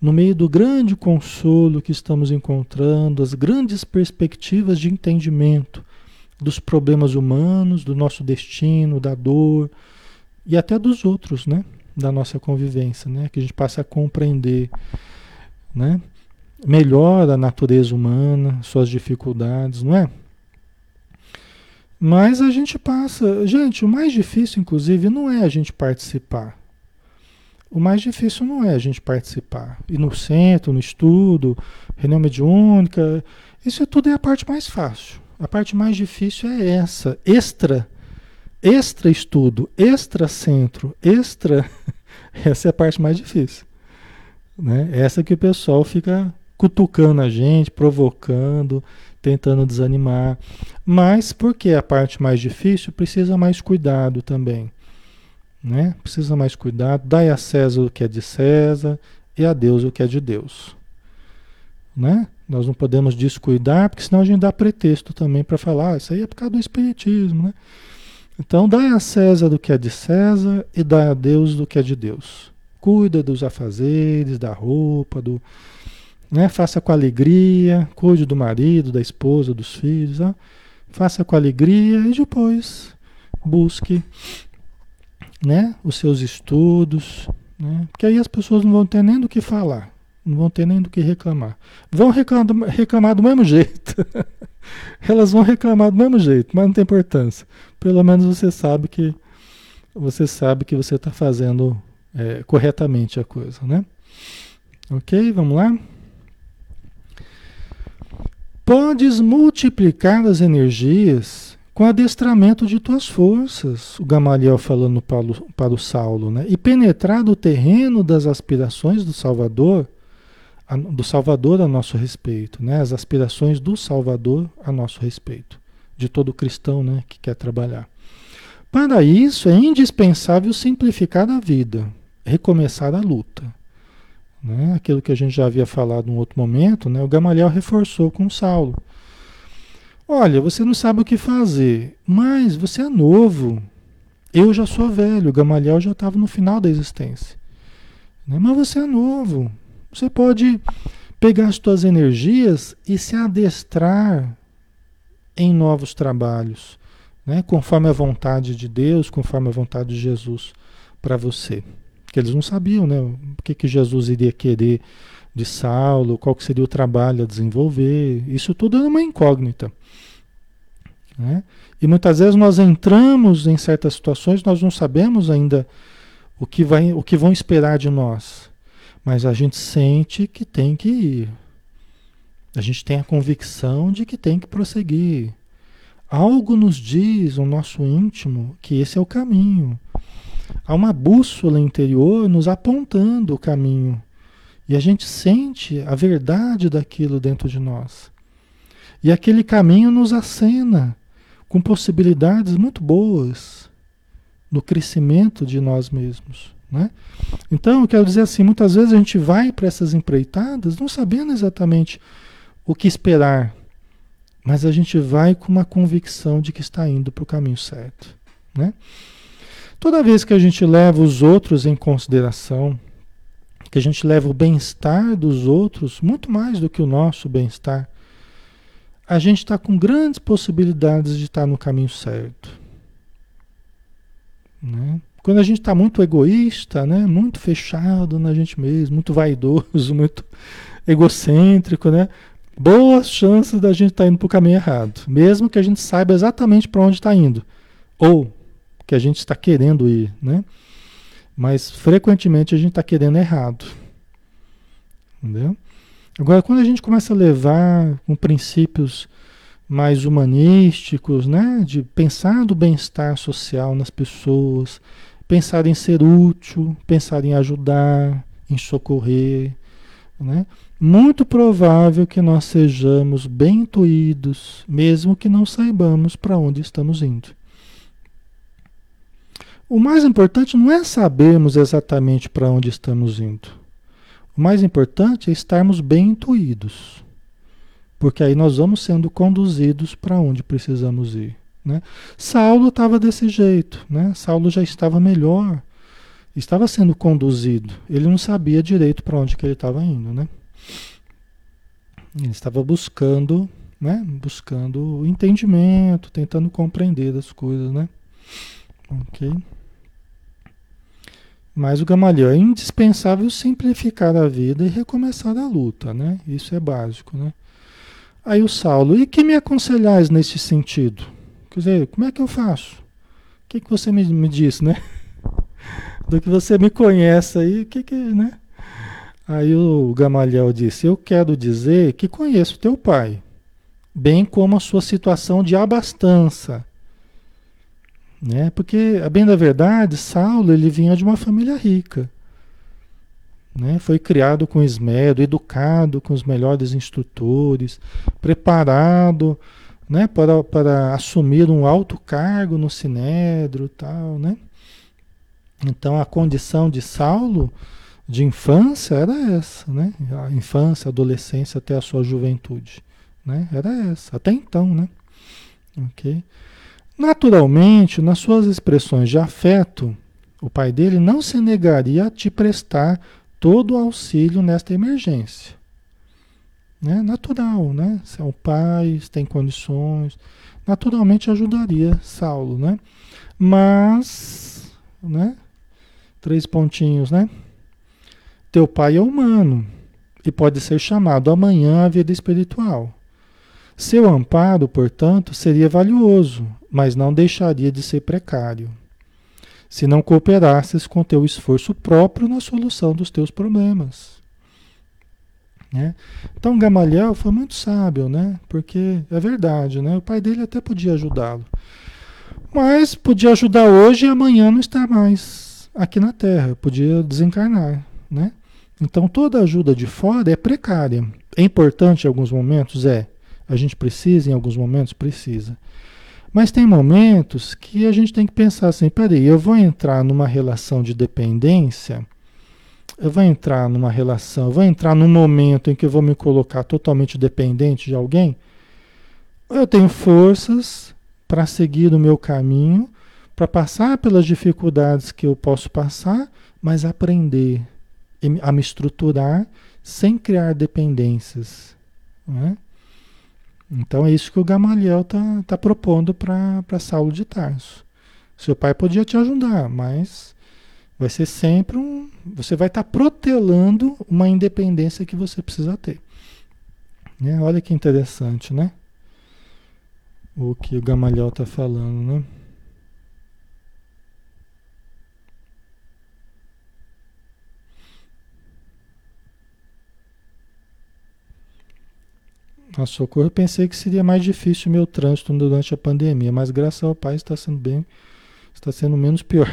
no meio do grande consolo que estamos encontrando, as grandes perspectivas de entendimento dos problemas humanos, do nosso destino, da dor e até dos outros, né? Da nossa convivência, né? Que a gente passe a compreender, né? Melhor a natureza humana, suas dificuldades, não é? Mas a gente passa, gente, o mais difícil, inclusive, não é a gente participar. O mais difícil não é a gente participar. Ir no centro, no estudo, reunião mediúnica, isso tudo é a parte mais fácil. A parte mais difícil é essa, extra extra estudo, extra centro, extra. Essa é a parte mais difícil. Né? Essa que o pessoal fica cutucando a gente, provocando, tentando desanimar. Mas porque é a parte mais difícil, precisa mais cuidado também. Né? Precisa mais cuidado. Dai a César o que é de César e a Deus o que é de Deus. Né? Nós não podemos descuidar, porque senão a gente dá pretexto também para falar, ah, isso aí é por causa do Espiritismo, né? Então, dai a César do que é de César e dai a Deus do que é de Deus. Cuida dos afazeres, da roupa, do, né? faça com alegria, cuide do marido, da esposa, dos filhos, ó. faça com alegria e depois busque né? os seus estudos, né? porque aí as pessoas não vão ter nem do que falar. Não vão ter nem do que reclamar. Vão reclamar do mesmo jeito. Elas vão reclamar do mesmo jeito, mas não tem importância. Pelo menos você sabe que você sabe que você está fazendo é, corretamente a coisa, né? Ok, vamos lá. Podes multiplicar as energias com adestramento de tuas forças, o Gamaliel falando para o, para o Saulo, né? E penetrar no terreno das aspirações do Salvador, do Salvador a nosso respeito, né? As aspirações do Salvador a nosso respeito, de todo cristão, né, que quer trabalhar. Para isso é indispensável simplificar a vida, recomeçar a luta. Né? Aquilo que a gente já havia falado em outro momento, né? o Gamaliel reforçou com Saulo. Olha, você não sabe o que fazer, mas você é novo. Eu já sou velho, o Gamaliel já estava no final da existência. Né? Mas você é novo. Você pode pegar as suas energias e se adestrar em novos trabalhos, né? conforme a vontade de Deus, conforme a vontade de Jesus para você. Porque eles não sabiam né? o que, que Jesus iria querer de Saulo, qual que seria o trabalho a desenvolver. Isso tudo é uma incógnita. Né? E muitas vezes nós entramos em certas situações, nós não sabemos ainda o que, vai, o que vão esperar de nós. Mas a gente sente que tem que ir. A gente tem a convicção de que tem que prosseguir. Algo nos diz, o nosso íntimo, que esse é o caminho. Há uma bússola interior nos apontando o caminho. E a gente sente a verdade daquilo dentro de nós. E aquele caminho nos acena com possibilidades muito boas no crescimento de nós mesmos. Né? Então, eu quero dizer assim, muitas vezes a gente vai para essas empreitadas não sabendo exatamente o que esperar, mas a gente vai com uma convicção de que está indo para o caminho certo. Né? Toda vez que a gente leva os outros em consideração, que a gente leva o bem-estar dos outros muito mais do que o nosso bem-estar, a gente está com grandes possibilidades de estar no caminho certo. Né? Quando a gente está muito egoísta, né? muito fechado na gente mesmo, muito vaidoso, muito egocêntrico, né? Boas chances da gente estar tá indo para o caminho errado, mesmo que a gente saiba exatamente para onde está indo, ou que a gente está querendo ir, né? Mas frequentemente a gente está querendo errado, entendeu? Agora, quando a gente começa a levar com princípios mais humanísticos, né, de pensar do bem-estar social nas pessoas, pensar em ser útil, pensar em ajudar, em socorrer, né? Muito provável que nós sejamos bem intuídos, mesmo que não saibamos para onde estamos indo. O mais importante não é sabermos exatamente para onde estamos indo. O mais importante é estarmos bem intuídos, porque aí nós vamos sendo conduzidos para onde precisamos ir. Né? Saulo estava desse jeito, né? Saulo já estava melhor, estava sendo conduzido. Ele não sabia direito para onde que ele estava indo, né? Ele estava buscando, né? Buscando o entendimento, tentando compreender as coisas, né? Ok. Mas o Gamaliel é indispensável simplificar a vida e recomeçar a luta, né? Isso é básico, né? Aí o Saulo, e que me aconselhais nesse sentido? Quer dizer, como é que eu faço? O que, que você me, me diz, né? Do que você me conhece aí, o que que, né? Aí o Gamaliel disse, eu quero dizer que conheço teu pai, bem como a sua situação de abastança né? Porque, a bem da verdade, Saulo ele vinha de uma família rica. Né? Foi criado com esmero, educado com os melhores instrutores, preparado né? para, para assumir um alto cargo no Sinédrio tal, né? Então a condição de Saulo de infância era essa, né? A infância, adolescência até a sua juventude, né? Era essa, até então, né? Ok? Naturalmente, nas suas expressões de afeto, o pai dele não se negaria a te prestar todo o auxílio nesta emergência. Né? Natural, né? Se é o pai, se tem condições, naturalmente ajudaria Saulo, né? Mas, né? Três pontinhos, né? Teu pai é humano. e pode ser chamado amanhã à vida espiritual. Seu amparo, portanto, seria valioso, mas não deixaria de ser precário. Se não cooperasses com teu esforço próprio na solução dos teus problemas. Né? Então Gamaliel foi muito sábio, né? Porque é verdade, né? O pai dele até podia ajudá-lo. Mas podia ajudar hoje e amanhã não estar mais aqui na Terra, podia desencarnar, né? Então toda ajuda de fora é precária. É importante em alguns momentos, é. A gente precisa, em alguns momentos, precisa. Mas tem momentos que a gente tem que pensar assim, peraí, eu vou entrar numa relação de dependência eu vou entrar numa relação, eu vou entrar num momento em que eu vou me colocar totalmente dependente de alguém, eu tenho forças para seguir o meu caminho, para passar pelas dificuldades que eu posso passar, mas aprender a me estruturar sem criar dependências. Né? Então é isso que o Gamaliel está tá propondo para Saulo de Tarso. Seu pai podia te ajudar, mas Vai ser sempre um. Você vai estar tá protelando uma independência que você precisa ter. Né? Olha que interessante, né? O que o Gamaliel está falando, né? A socorro, eu pensei que seria mais difícil o meu trânsito durante a pandemia, mas graças ao Pai está sendo bem, está sendo menos pior.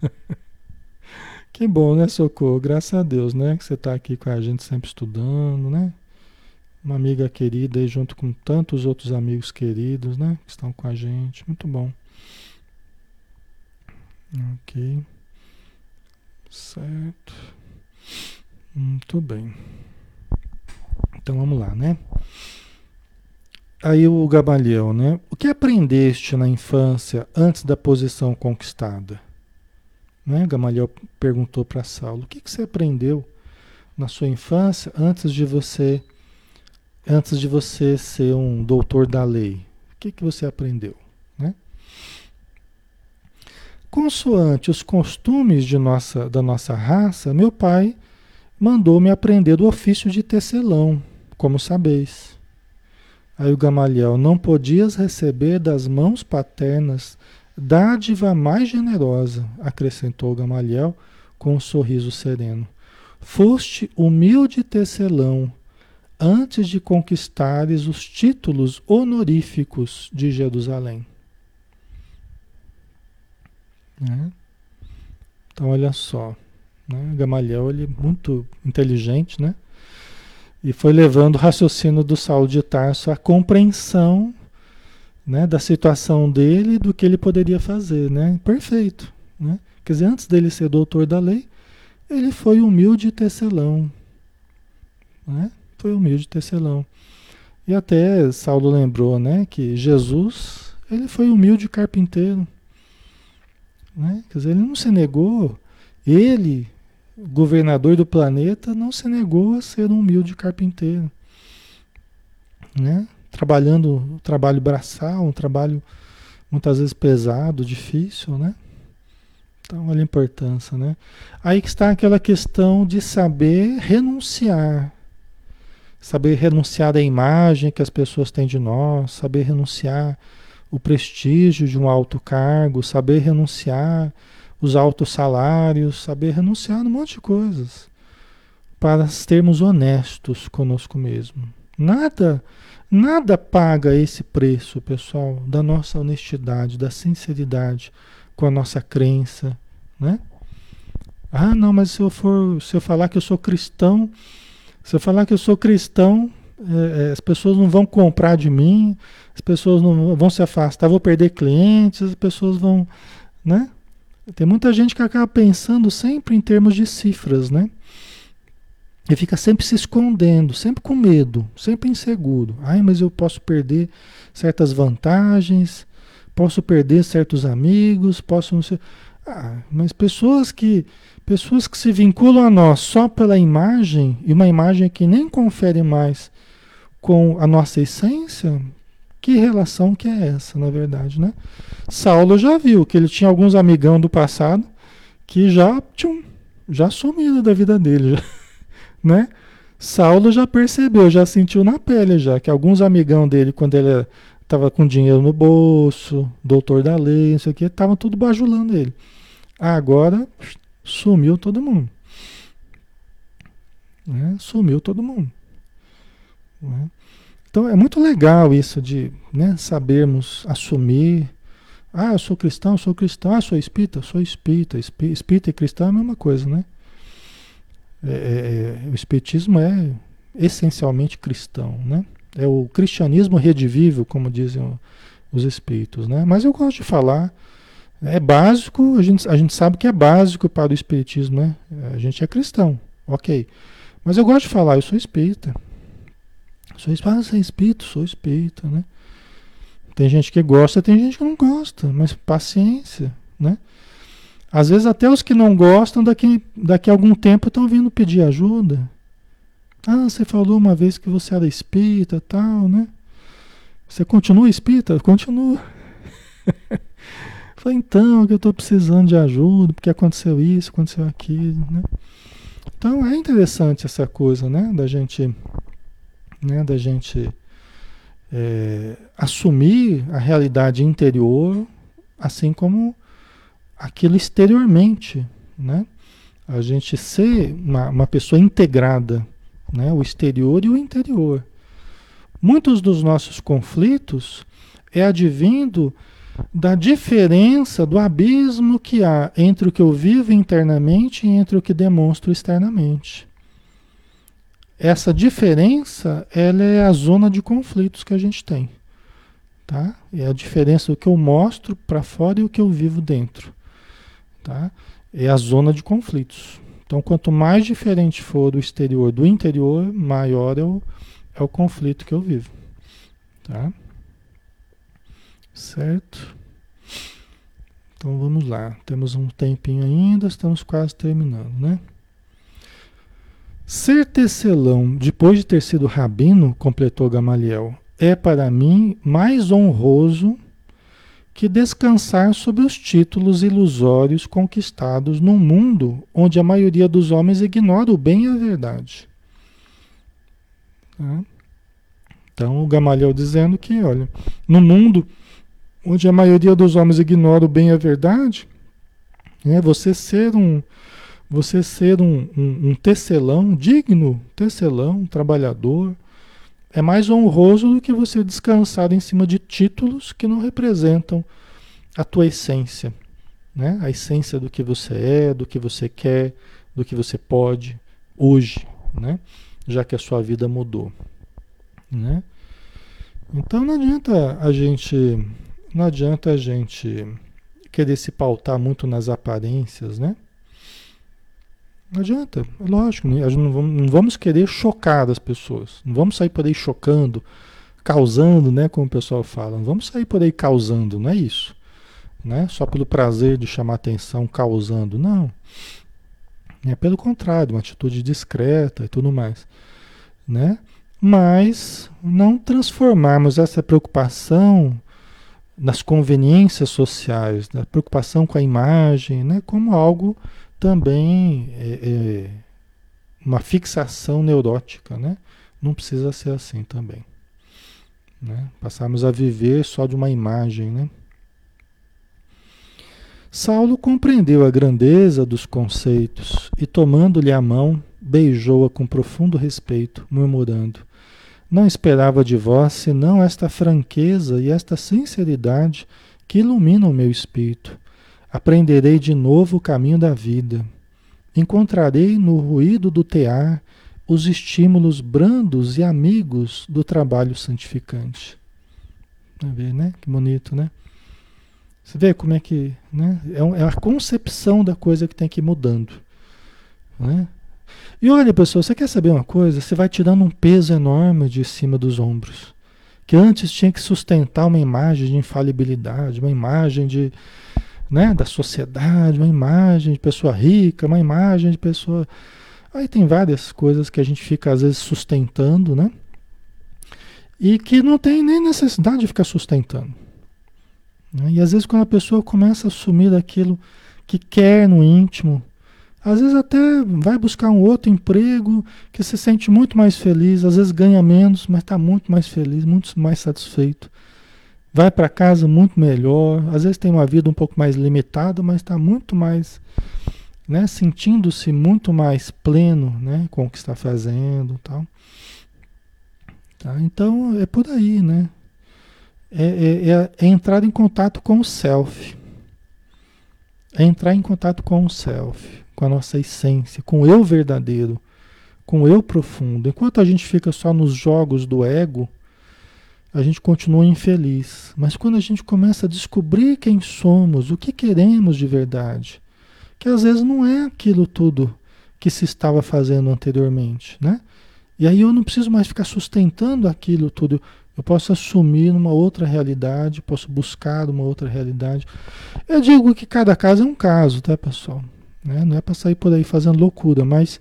Que bom, né, Socorro? Graças a Deus, né? Que você está aqui com a gente sempre estudando, né? Uma amiga querida aí junto com tantos outros amigos queridos, né? Que estão com a gente. Muito bom. Ok. Certo. Muito bem. Então vamos lá, né? Aí o Gabaliel, né? O que aprendeste na infância antes da posição conquistada? Né? Gamaliel perguntou para Saulo: o que, que você aprendeu na sua infância antes de você antes de você ser um doutor da lei? O que, que você aprendeu? Né? Consoante os costumes de nossa, da nossa raça, meu pai mandou-me aprender o ofício de tecelão, como sabeis. Aí o Gamaliel, não podias receber das mãos paternas Dádiva mais generosa, acrescentou Gamaliel com um sorriso sereno. Foste humilde tecelão antes de conquistares os títulos honoríficos de Jerusalém. Né? Então, olha só. Né? Gamaliel ele é muito inteligente, né? E foi levando o raciocínio do Saulo de Tarso à compreensão né, da situação dele do que ele poderia fazer, né? Perfeito, né? Quer dizer, antes dele ser doutor da lei, ele foi humilde tecelão, né? Foi humilde tecelão. E até Saulo lembrou, né, que Jesus, ele foi humilde carpinteiro, né? Quer dizer, ele não se negou, ele, governador do planeta, não se negou a ser um humilde carpinteiro, né? trabalhando um trabalho braçal, um trabalho muitas vezes pesado, difícil, né? Então, olha a importância, né? Aí que está aquela questão de saber renunciar. Saber renunciar da imagem que as pessoas têm de nós, saber renunciar o prestígio de um alto cargo, saber renunciar os altos salários, saber renunciar a um monte de coisas para sermos honestos conosco mesmo. Nada Nada paga esse preço, pessoal, da nossa honestidade, da sinceridade com a nossa crença, né? Ah, não, mas se eu for, se eu falar que eu sou cristão, se eu falar que eu sou cristão, é, é as pessoas não vão comprar de mim, as pessoas não vão se afastar, vou perder clientes, as pessoas vão, né? Tem muita gente que acaba pensando sempre em termos de cifras, né? E fica sempre se escondendo, sempre com medo, sempre inseguro. Ai, mas eu posso perder certas vantagens, posso perder certos amigos, posso não ser. Ah, mas pessoas que pessoas que se vinculam a nós só pela imagem, e uma imagem que nem confere mais com a nossa essência, que relação que é essa, na verdade, né? Saulo já viu que ele tinha alguns amigão do passado que já, tchum, já sumiram da vida dele. Já né? Saulo já percebeu, já sentiu na pele já, que alguns amigão dele, quando ele estava com dinheiro no bolso, doutor da lei, isso aqui, estavam tudo bajulando ele. Agora sumiu todo mundo. Né? Sumiu todo mundo. Né? Então é muito legal isso de né, sabermos assumir. Ah, eu sou cristão, sou cristão. Ah, sou espírita, sou espírita. Espírita e cristão é a mesma coisa, né? É, é, é, o espiritismo é essencialmente cristão, né? É o cristianismo redivível, como dizem os espíritos, né? Mas eu gosto de falar, é básico, a gente, a gente sabe que é básico para o espiritismo, né? A gente é cristão, ok. Mas eu gosto de falar, eu sou espírita. Sou espírita, ah, você espírito? Sou espírita, né? Tem gente que gosta, tem gente que não gosta, mas paciência, né? Às vezes até os que não gostam, daqui, daqui a algum tempo estão vindo pedir ajuda. Ah, você falou uma vez que você era espírita tal, né? Você continua espírita? Continua. Falei, então, que eu estou precisando de ajuda, porque aconteceu isso, aconteceu aquilo, né? Então é interessante essa coisa, né? Da gente, né? Da gente é, assumir a realidade interior, assim como aquilo exteriormente, né? A gente ser uma, uma pessoa integrada, né? O exterior e o interior. Muitos dos nossos conflitos é advindo da diferença, do abismo que há entre o que eu vivo internamente e entre o que demonstro externamente. Essa diferença, ela é a zona de conflitos que a gente tem, tá? É a diferença do que eu mostro para fora e o que eu vivo dentro. Tá? É a zona de conflitos. Então, quanto mais diferente for do exterior do interior, maior é o, é o conflito que eu vivo. Tá? Certo? Então vamos lá. Temos um tempinho ainda, estamos quase terminando, né? Ser tecelão, depois de ter sido rabino, completou Gamaliel, é para mim mais honroso que descansar sobre os títulos ilusórios conquistados num mundo onde a maioria dos homens ignora o bem e a verdade. Tá? Então, o Gamaliel dizendo que, olha, no mundo onde a maioria dos homens ignora o bem e a verdade, né, você ser um você ser um, um, um tecelão digno, tecelão, trabalhador, é mais honroso do que você descansar em cima de títulos que não representam a tua essência, né? A essência do que você é, do que você quer, do que você pode hoje, né? Já que a sua vida mudou, né? Então não adianta a gente, não adianta a gente querer se pautar muito nas aparências, né? Não adianta, é lógico, não vamos, não vamos querer chocar as pessoas, não vamos sair por aí chocando, causando, né, como o pessoal fala, não vamos sair por aí causando, não é isso, né? Só pelo prazer de chamar atenção, causando, não. É pelo contrário, uma atitude discreta e tudo mais, né? Mas não transformarmos essa preocupação nas conveniências sociais, na preocupação com a imagem, né, como algo também é, é uma fixação neurótica, né? Não precisa ser assim também. Né? Passarmos a viver só de uma imagem, né? Saulo compreendeu a grandeza dos conceitos e, tomando-lhe a mão, beijou-a com profundo respeito, murmurando: Não esperava de vós senão esta franqueza e esta sinceridade que iluminam o meu espírito. Aprenderei de novo o caminho da vida. Encontrarei no ruído do tear os estímulos brandos e amigos do trabalho santificante. Ver, né? Que bonito, né? Você vê como é que. Né? É, é a concepção da coisa que tem que ir mudando. Né? E olha, pessoal, você quer saber uma coisa? Você vai tirando um peso enorme de cima dos ombros. Que antes tinha que sustentar uma imagem de infalibilidade, uma imagem de, né, da sociedade, uma imagem de pessoa rica, uma imagem de pessoa. Aí tem várias coisas que a gente fica às vezes sustentando, né? E que não tem nem necessidade de ficar sustentando. Né? E às vezes quando a pessoa começa a assumir aquilo que quer no íntimo, Às vezes até vai buscar um outro emprego que se sente muito mais feliz, às vezes ganha menos, mas está muito mais feliz, muito mais satisfeito. Vai para casa muito melhor, às vezes tem uma vida um pouco mais limitada, mas está muito mais, né, sentindo-se muito mais pleno, né, com o que está fazendo, tal. Tá? Então é por aí, né? É, é, é, é entrar em contato com o self. É entrar em contato com o self com a nossa essência, com o eu verdadeiro, com o eu profundo. Enquanto a gente fica só nos jogos do ego, a gente continua infeliz. Mas quando a gente começa a descobrir quem somos, o que queremos de verdade, que às vezes não é aquilo tudo que se estava fazendo anteriormente, né? E aí eu não preciso mais ficar sustentando aquilo tudo. Eu posso assumir numa outra realidade, posso buscar uma outra realidade. Eu digo que cada caso é um caso, tá, pessoal? Né? Não é para sair por aí fazendo loucura, mas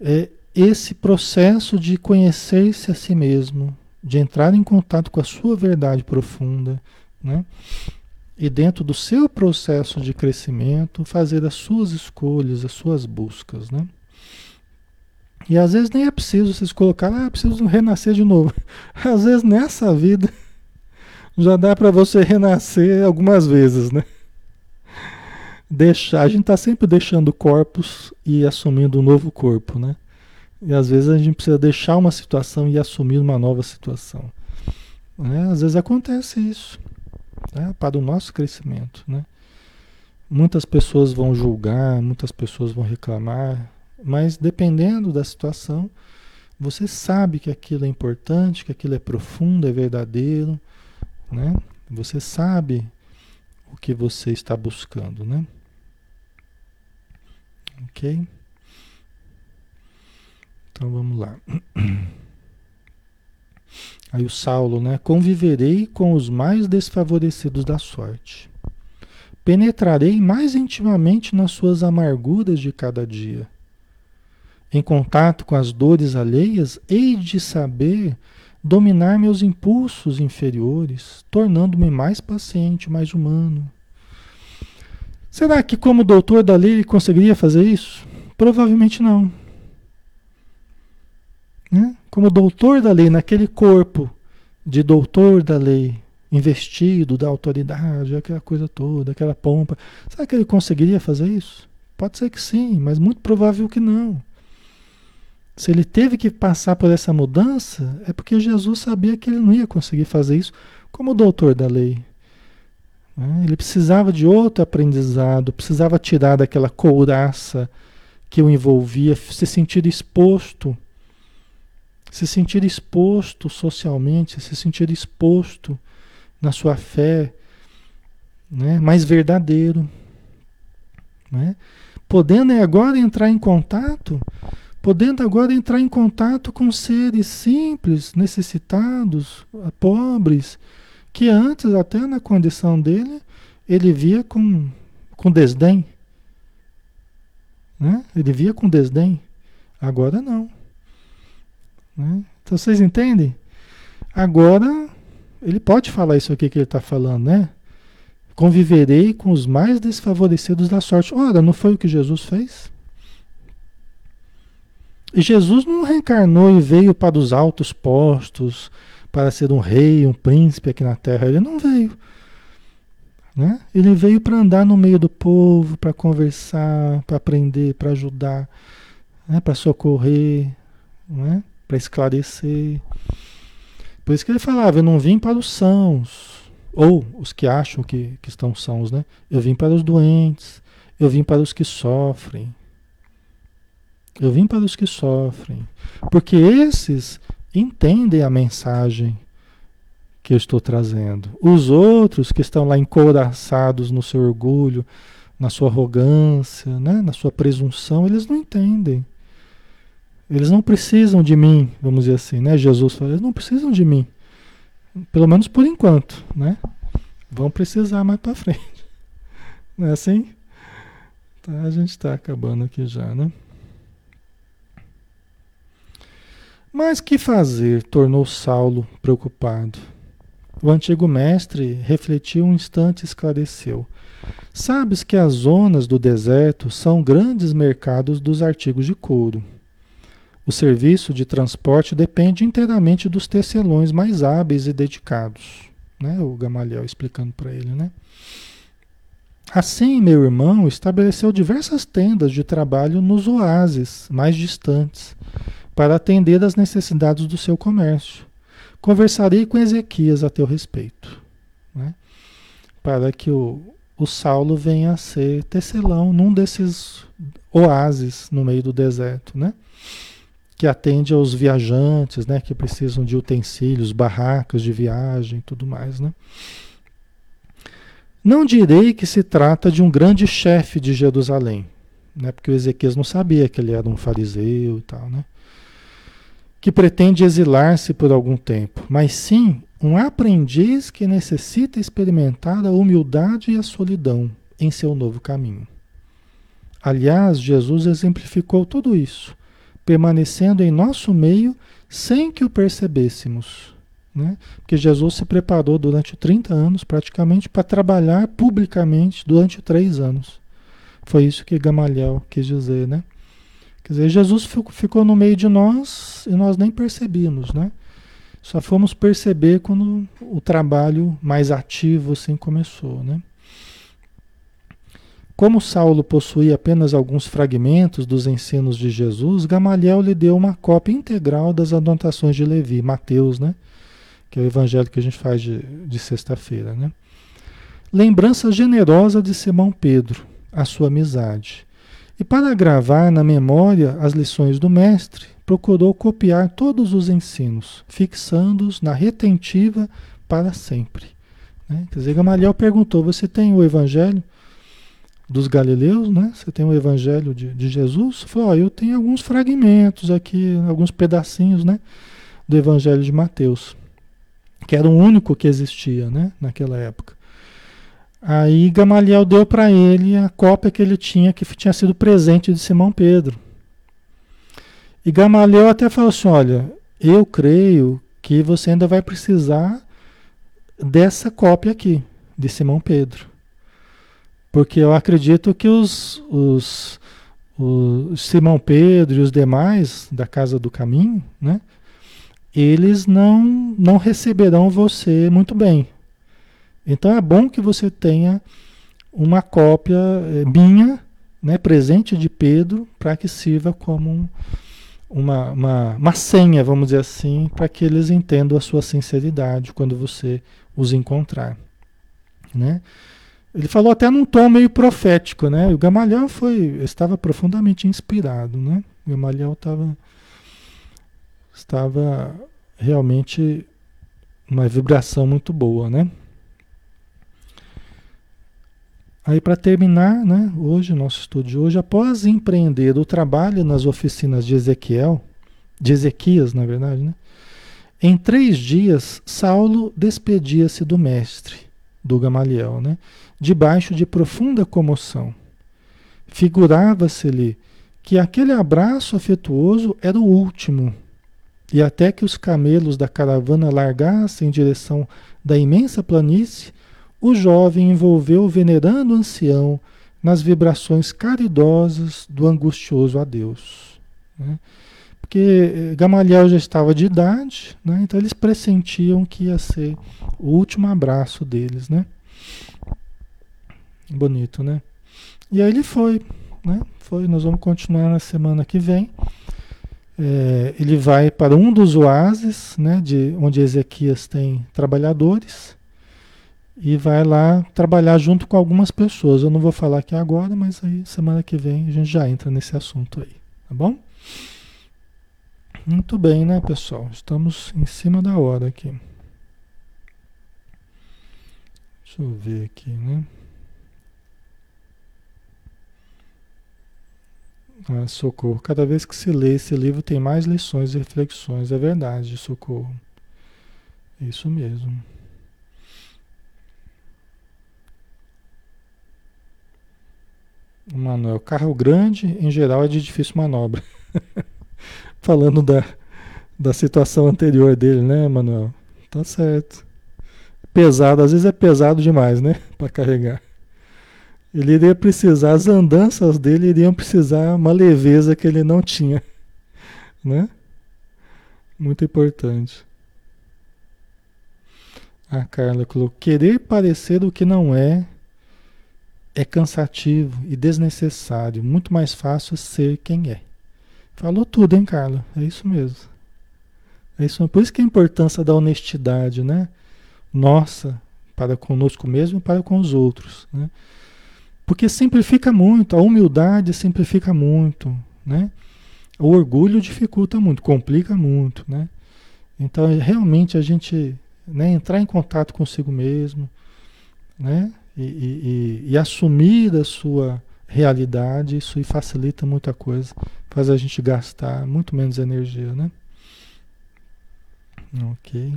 é esse processo de conhecer-se a si mesmo, de entrar em contato com a sua verdade profunda, né? E dentro do seu processo de crescimento, fazer as suas escolhas, as suas buscas, né? E às vezes nem é preciso vocês colocar, ah, preciso renascer de novo. Às vezes nessa vida já dá para você renascer algumas vezes, né? deixar, a gente está sempre deixando corpos e assumindo um novo corpo, né? E às vezes a gente precisa deixar uma situação e assumir uma nova situação. Né? Às vezes acontece isso, né? para o nosso crescimento, né? Muitas pessoas vão julgar, muitas pessoas vão reclamar, mas dependendo da situação, você sabe que aquilo é importante, que aquilo é profundo, é verdadeiro, né? Você sabe o que você está buscando, né? Ok? Então vamos lá. Aí o Saulo, né? Conviverei com os mais desfavorecidos da sorte. Penetrarei mais intimamente nas suas amarguras de cada dia. Em contato com as dores alheias, hei de saber dominar meus impulsos inferiores, tornando-me mais paciente, mais humano. Será que, como doutor da lei, ele conseguiria fazer isso? Provavelmente não. Né? Como doutor da lei, naquele corpo de doutor da lei, investido da autoridade, aquela coisa toda, aquela pompa, será que ele conseguiria fazer isso? Pode ser que sim, mas muito provável que não. Se ele teve que passar por essa mudança, é porque Jesus sabia que ele não ia conseguir fazer isso como doutor da lei. Né? Ele precisava de outro aprendizado, precisava tirar daquela couraça que o envolvia, se sentir exposto, se sentir exposto socialmente, se sentir exposto na sua fé, né? mais verdadeiro. Né? Podendo agora entrar em contato, podendo agora entrar em contato com seres simples, necessitados, pobres, que antes, até na condição dele, ele via com, com desdém. Né? Ele via com desdém. Agora não. Né? Então vocês entendem? Agora ele pode falar isso aqui que ele está falando, né? Conviverei com os mais desfavorecidos da sorte. Ora, não foi o que Jesus fez? E Jesus não reencarnou e veio para os altos postos, para ser um rei, um príncipe aqui na terra. Ele não veio. Né? Ele veio para andar no meio do povo, para conversar, para aprender, para ajudar, né? para socorrer, né? Para esclarecer. Por isso que ele falava: Eu não vim para os sãos, ou os que acham que, que estão sãos, né? Eu vim para os doentes, eu vim para os que sofrem. Eu vim para os que sofrem. Porque esses entendem a mensagem que eu estou trazendo. Os outros que estão lá encouraçados no seu orgulho, na sua arrogância, né? na sua presunção, eles não entendem. Eles não precisam de mim, vamos dizer assim, né? Jesus falou, eles não precisam de mim. Pelo menos por enquanto, né? Vão precisar mais para frente. Não é assim? Tá, a gente está acabando aqui já, né? Mas que fazer? tornou Saulo preocupado. O antigo mestre refletiu um instante e esclareceu. Sabes que as zonas do deserto são grandes mercados dos artigos de couro. O serviço de transporte depende inteiramente dos tecelões mais hábeis e dedicados. Né? O Gamaliel explicando para ele, né? Assim, meu irmão estabeleceu diversas tendas de trabalho nos oásis mais distantes, para atender às necessidades do seu comércio. Conversarei com Ezequias a teu respeito, né? para que o, o Saulo venha a ser tecelão num desses oásis no meio do deserto, né? Que atende aos viajantes, né, que precisam de utensílios, barracas de viagem e tudo mais, né? Não direi que se trata de um grande chefe de Jerusalém, né? porque o Ezequias não sabia que ele era um fariseu e tal, né? que pretende exilar-se por algum tempo, mas sim um aprendiz que necessita experimentar a humildade e a solidão em seu novo caminho. Aliás, Jesus exemplificou tudo isso, permanecendo em nosso meio sem que o percebêssemos né? Porque Jesus se preparou durante 30 anos, praticamente, para trabalhar publicamente durante três anos. Foi isso que Gamaliel quis dizer, né? Quer dizer, Jesus ficou no meio de nós e nós nem percebimos, né? Só fomos perceber quando o trabalho mais ativo assim começou, né? Como Saulo possuía apenas alguns fragmentos dos ensinos de Jesus, Gamaliel lhe deu uma cópia integral das anotações de Levi, Mateus, né? que é o evangelho que a gente faz de, de sexta-feira. Né? Lembrança generosa de Simão Pedro, a sua amizade. E para gravar na memória as lições do Mestre, procurou copiar todos os ensinos, fixando-os na retentiva para sempre. Né? Quer dizer, Gamaliel perguntou: Você tem o Evangelho dos Galileus? Né? Você tem o Evangelho de, de Jesus? Falou: Eu tenho alguns fragmentos aqui, alguns pedacinhos né, do Evangelho de Mateus que era o único que existia né, naquela época. Aí Gamaliel deu para ele a cópia que ele tinha, que tinha sido presente de Simão Pedro. E Gamaliel até falou assim: olha, eu creio que você ainda vai precisar dessa cópia aqui, de Simão Pedro. Porque eu acredito que os, os, os Simão Pedro e os demais da Casa do Caminho, né? eles não, não receberão você muito bem. Então é bom que você tenha uma cópia eh, minha, né, presente de Pedro, para que sirva como um, uma, uma, uma senha, vamos dizer assim, para que eles entendam a sua sinceridade quando você os encontrar. Né? Ele falou até num tom meio profético, né? O Gamaliel foi, estava profundamente inspirado, né? O Gamaliel estava estava realmente uma vibração muito boa, né? Aí para terminar, né, hoje, nosso estudo de hoje, após empreender o trabalho nas oficinas de Ezequiel, de Ezequias, na verdade, né? Em três dias, Saulo despedia-se do mestre, do Gamaliel, né? Debaixo de profunda comoção. Figurava-se-lhe que aquele abraço afetuoso era o último e até que os camelos da caravana largassem em direção da imensa planície, o jovem envolveu o venerando ancião nas vibrações caridosas do angustioso adeus. Né? Porque eh, Gamaliel já estava de idade, né? então eles pressentiam que ia ser o último abraço deles. Né? Bonito, né? E aí ele foi, né? Foi, nós vamos continuar na semana que vem é, ele vai para um dos oásis, né, de onde Ezequias tem trabalhadores, e vai lá trabalhar junto com algumas pessoas. Eu não vou falar aqui agora, mas aí semana que vem a gente já entra nesse assunto aí, tá bom? Muito bem, né, pessoal? Estamos em cima da hora aqui. Deixa eu ver aqui, né? Ah, socorro. Cada vez que se lê esse livro tem mais lições e reflexões. É verdade, socorro. Isso mesmo. Manuel, carro grande em geral é de difícil manobra. Falando da, da situação anterior dele, né, Manuel? Tá certo. pesado, às vezes é pesado demais, né? Para carregar. Ele iria precisar, as andanças dele iriam precisar uma leveza que ele não tinha, né? Muito importante. A Carla colocou: querer parecer o que não é é cansativo e desnecessário. Muito mais fácil ser quem é. Falou tudo, hein, Carla? É isso mesmo. É isso, por isso que a importância da honestidade, né? Nossa, para conosco mesmo e para com os outros, né? Porque simplifica muito, a humildade simplifica muito, né? O orgulho dificulta muito, complica muito, né? Então, realmente a gente né, entrar em contato consigo mesmo, né? E, e, e, e assumir a sua realidade, isso facilita muita coisa, faz a gente gastar muito menos energia, né? Ok.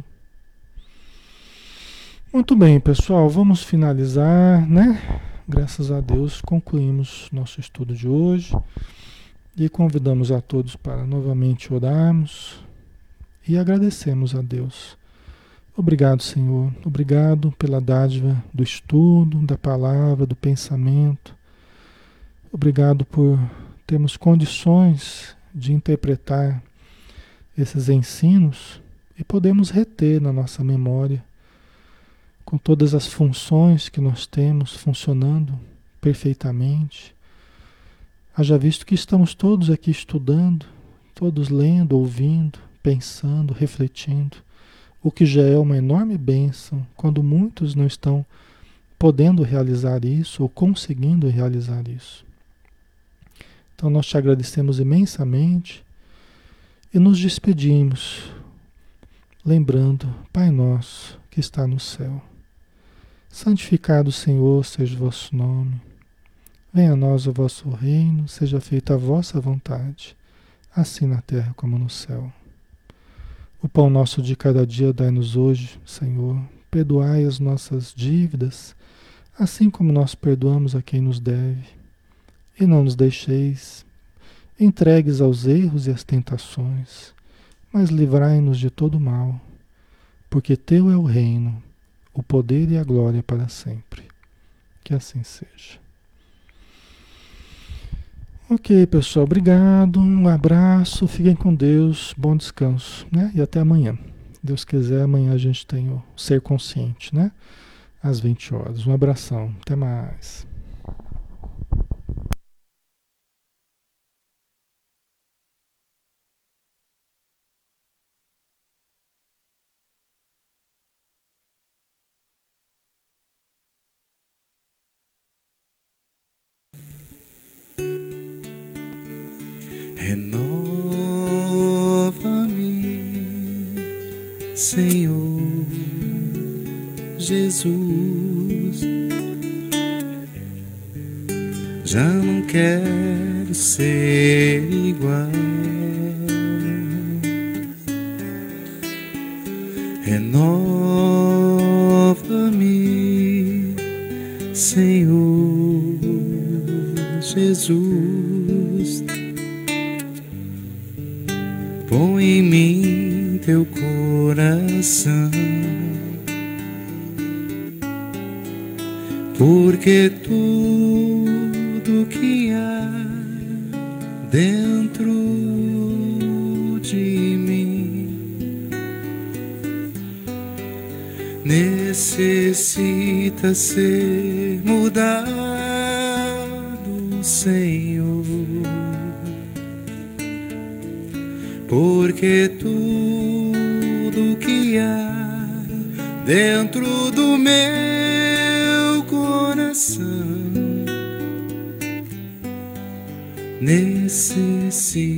Muito bem, pessoal, vamos finalizar, né? Graças a Deus concluímos nosso estudo de hoje e convidamos a todos para novamente orarmos e agradecemos a Deus. Obrigado, Senhor. Obrigado pela dádiva do estudo, da palavra, do pensamento. Obrigado por termos condições de interpretar esses ensinos e podemos reter na nossa memória, com todas as funções que nós temos funcionando perfeitamente. Haja visto que estamos todos aqui estudando, todos lendo, ouvindo, pensando, refletindo, o que já é uma enorme bênção quando muitos não estão podendo realizar isso ou conseguindo realizar isso. Então nós te agradecemos imensamente e nos despedimos lembrando, Pai nosso que está no céu, santificado Senhor seja o vosso nome, venha a nós o vosso reino, seja feita a vossa vontade, assim na terra como no céu. O pão nosso de cada dia dai-nos hoje, Senhor, perdoai as nossas dívidas, assim como nós perdoamos a quem nos deve, e não nos deixeis entregues aos erros e às tentações mas livrai-nos de todo mal, porque teu é o reino, o poder e a glória para sempre. Que assim seja. Ok, pessoal, obrigado, um abraço, fiquem com Deus, bom descanso, né? E até amanhã. Deus quiser, amanhã a gente tem o Ser Consciente, né? Às 20 horas. Um abração, até mais. Senhor Jesus. Já não quero ser igual. Renova-me, Senhor Jesus. Em mim teu coração. Porque tudo que há dentro de mim necessita ser mudado, Senhor. Porque tudo que há dentro do meu coração necessita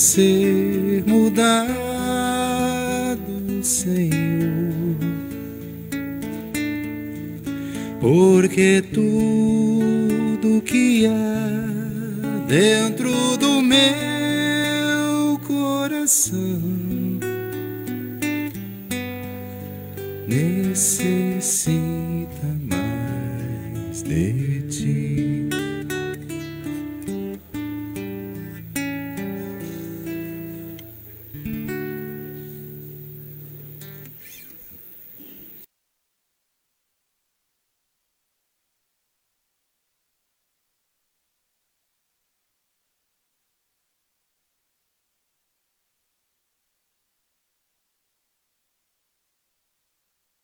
necessita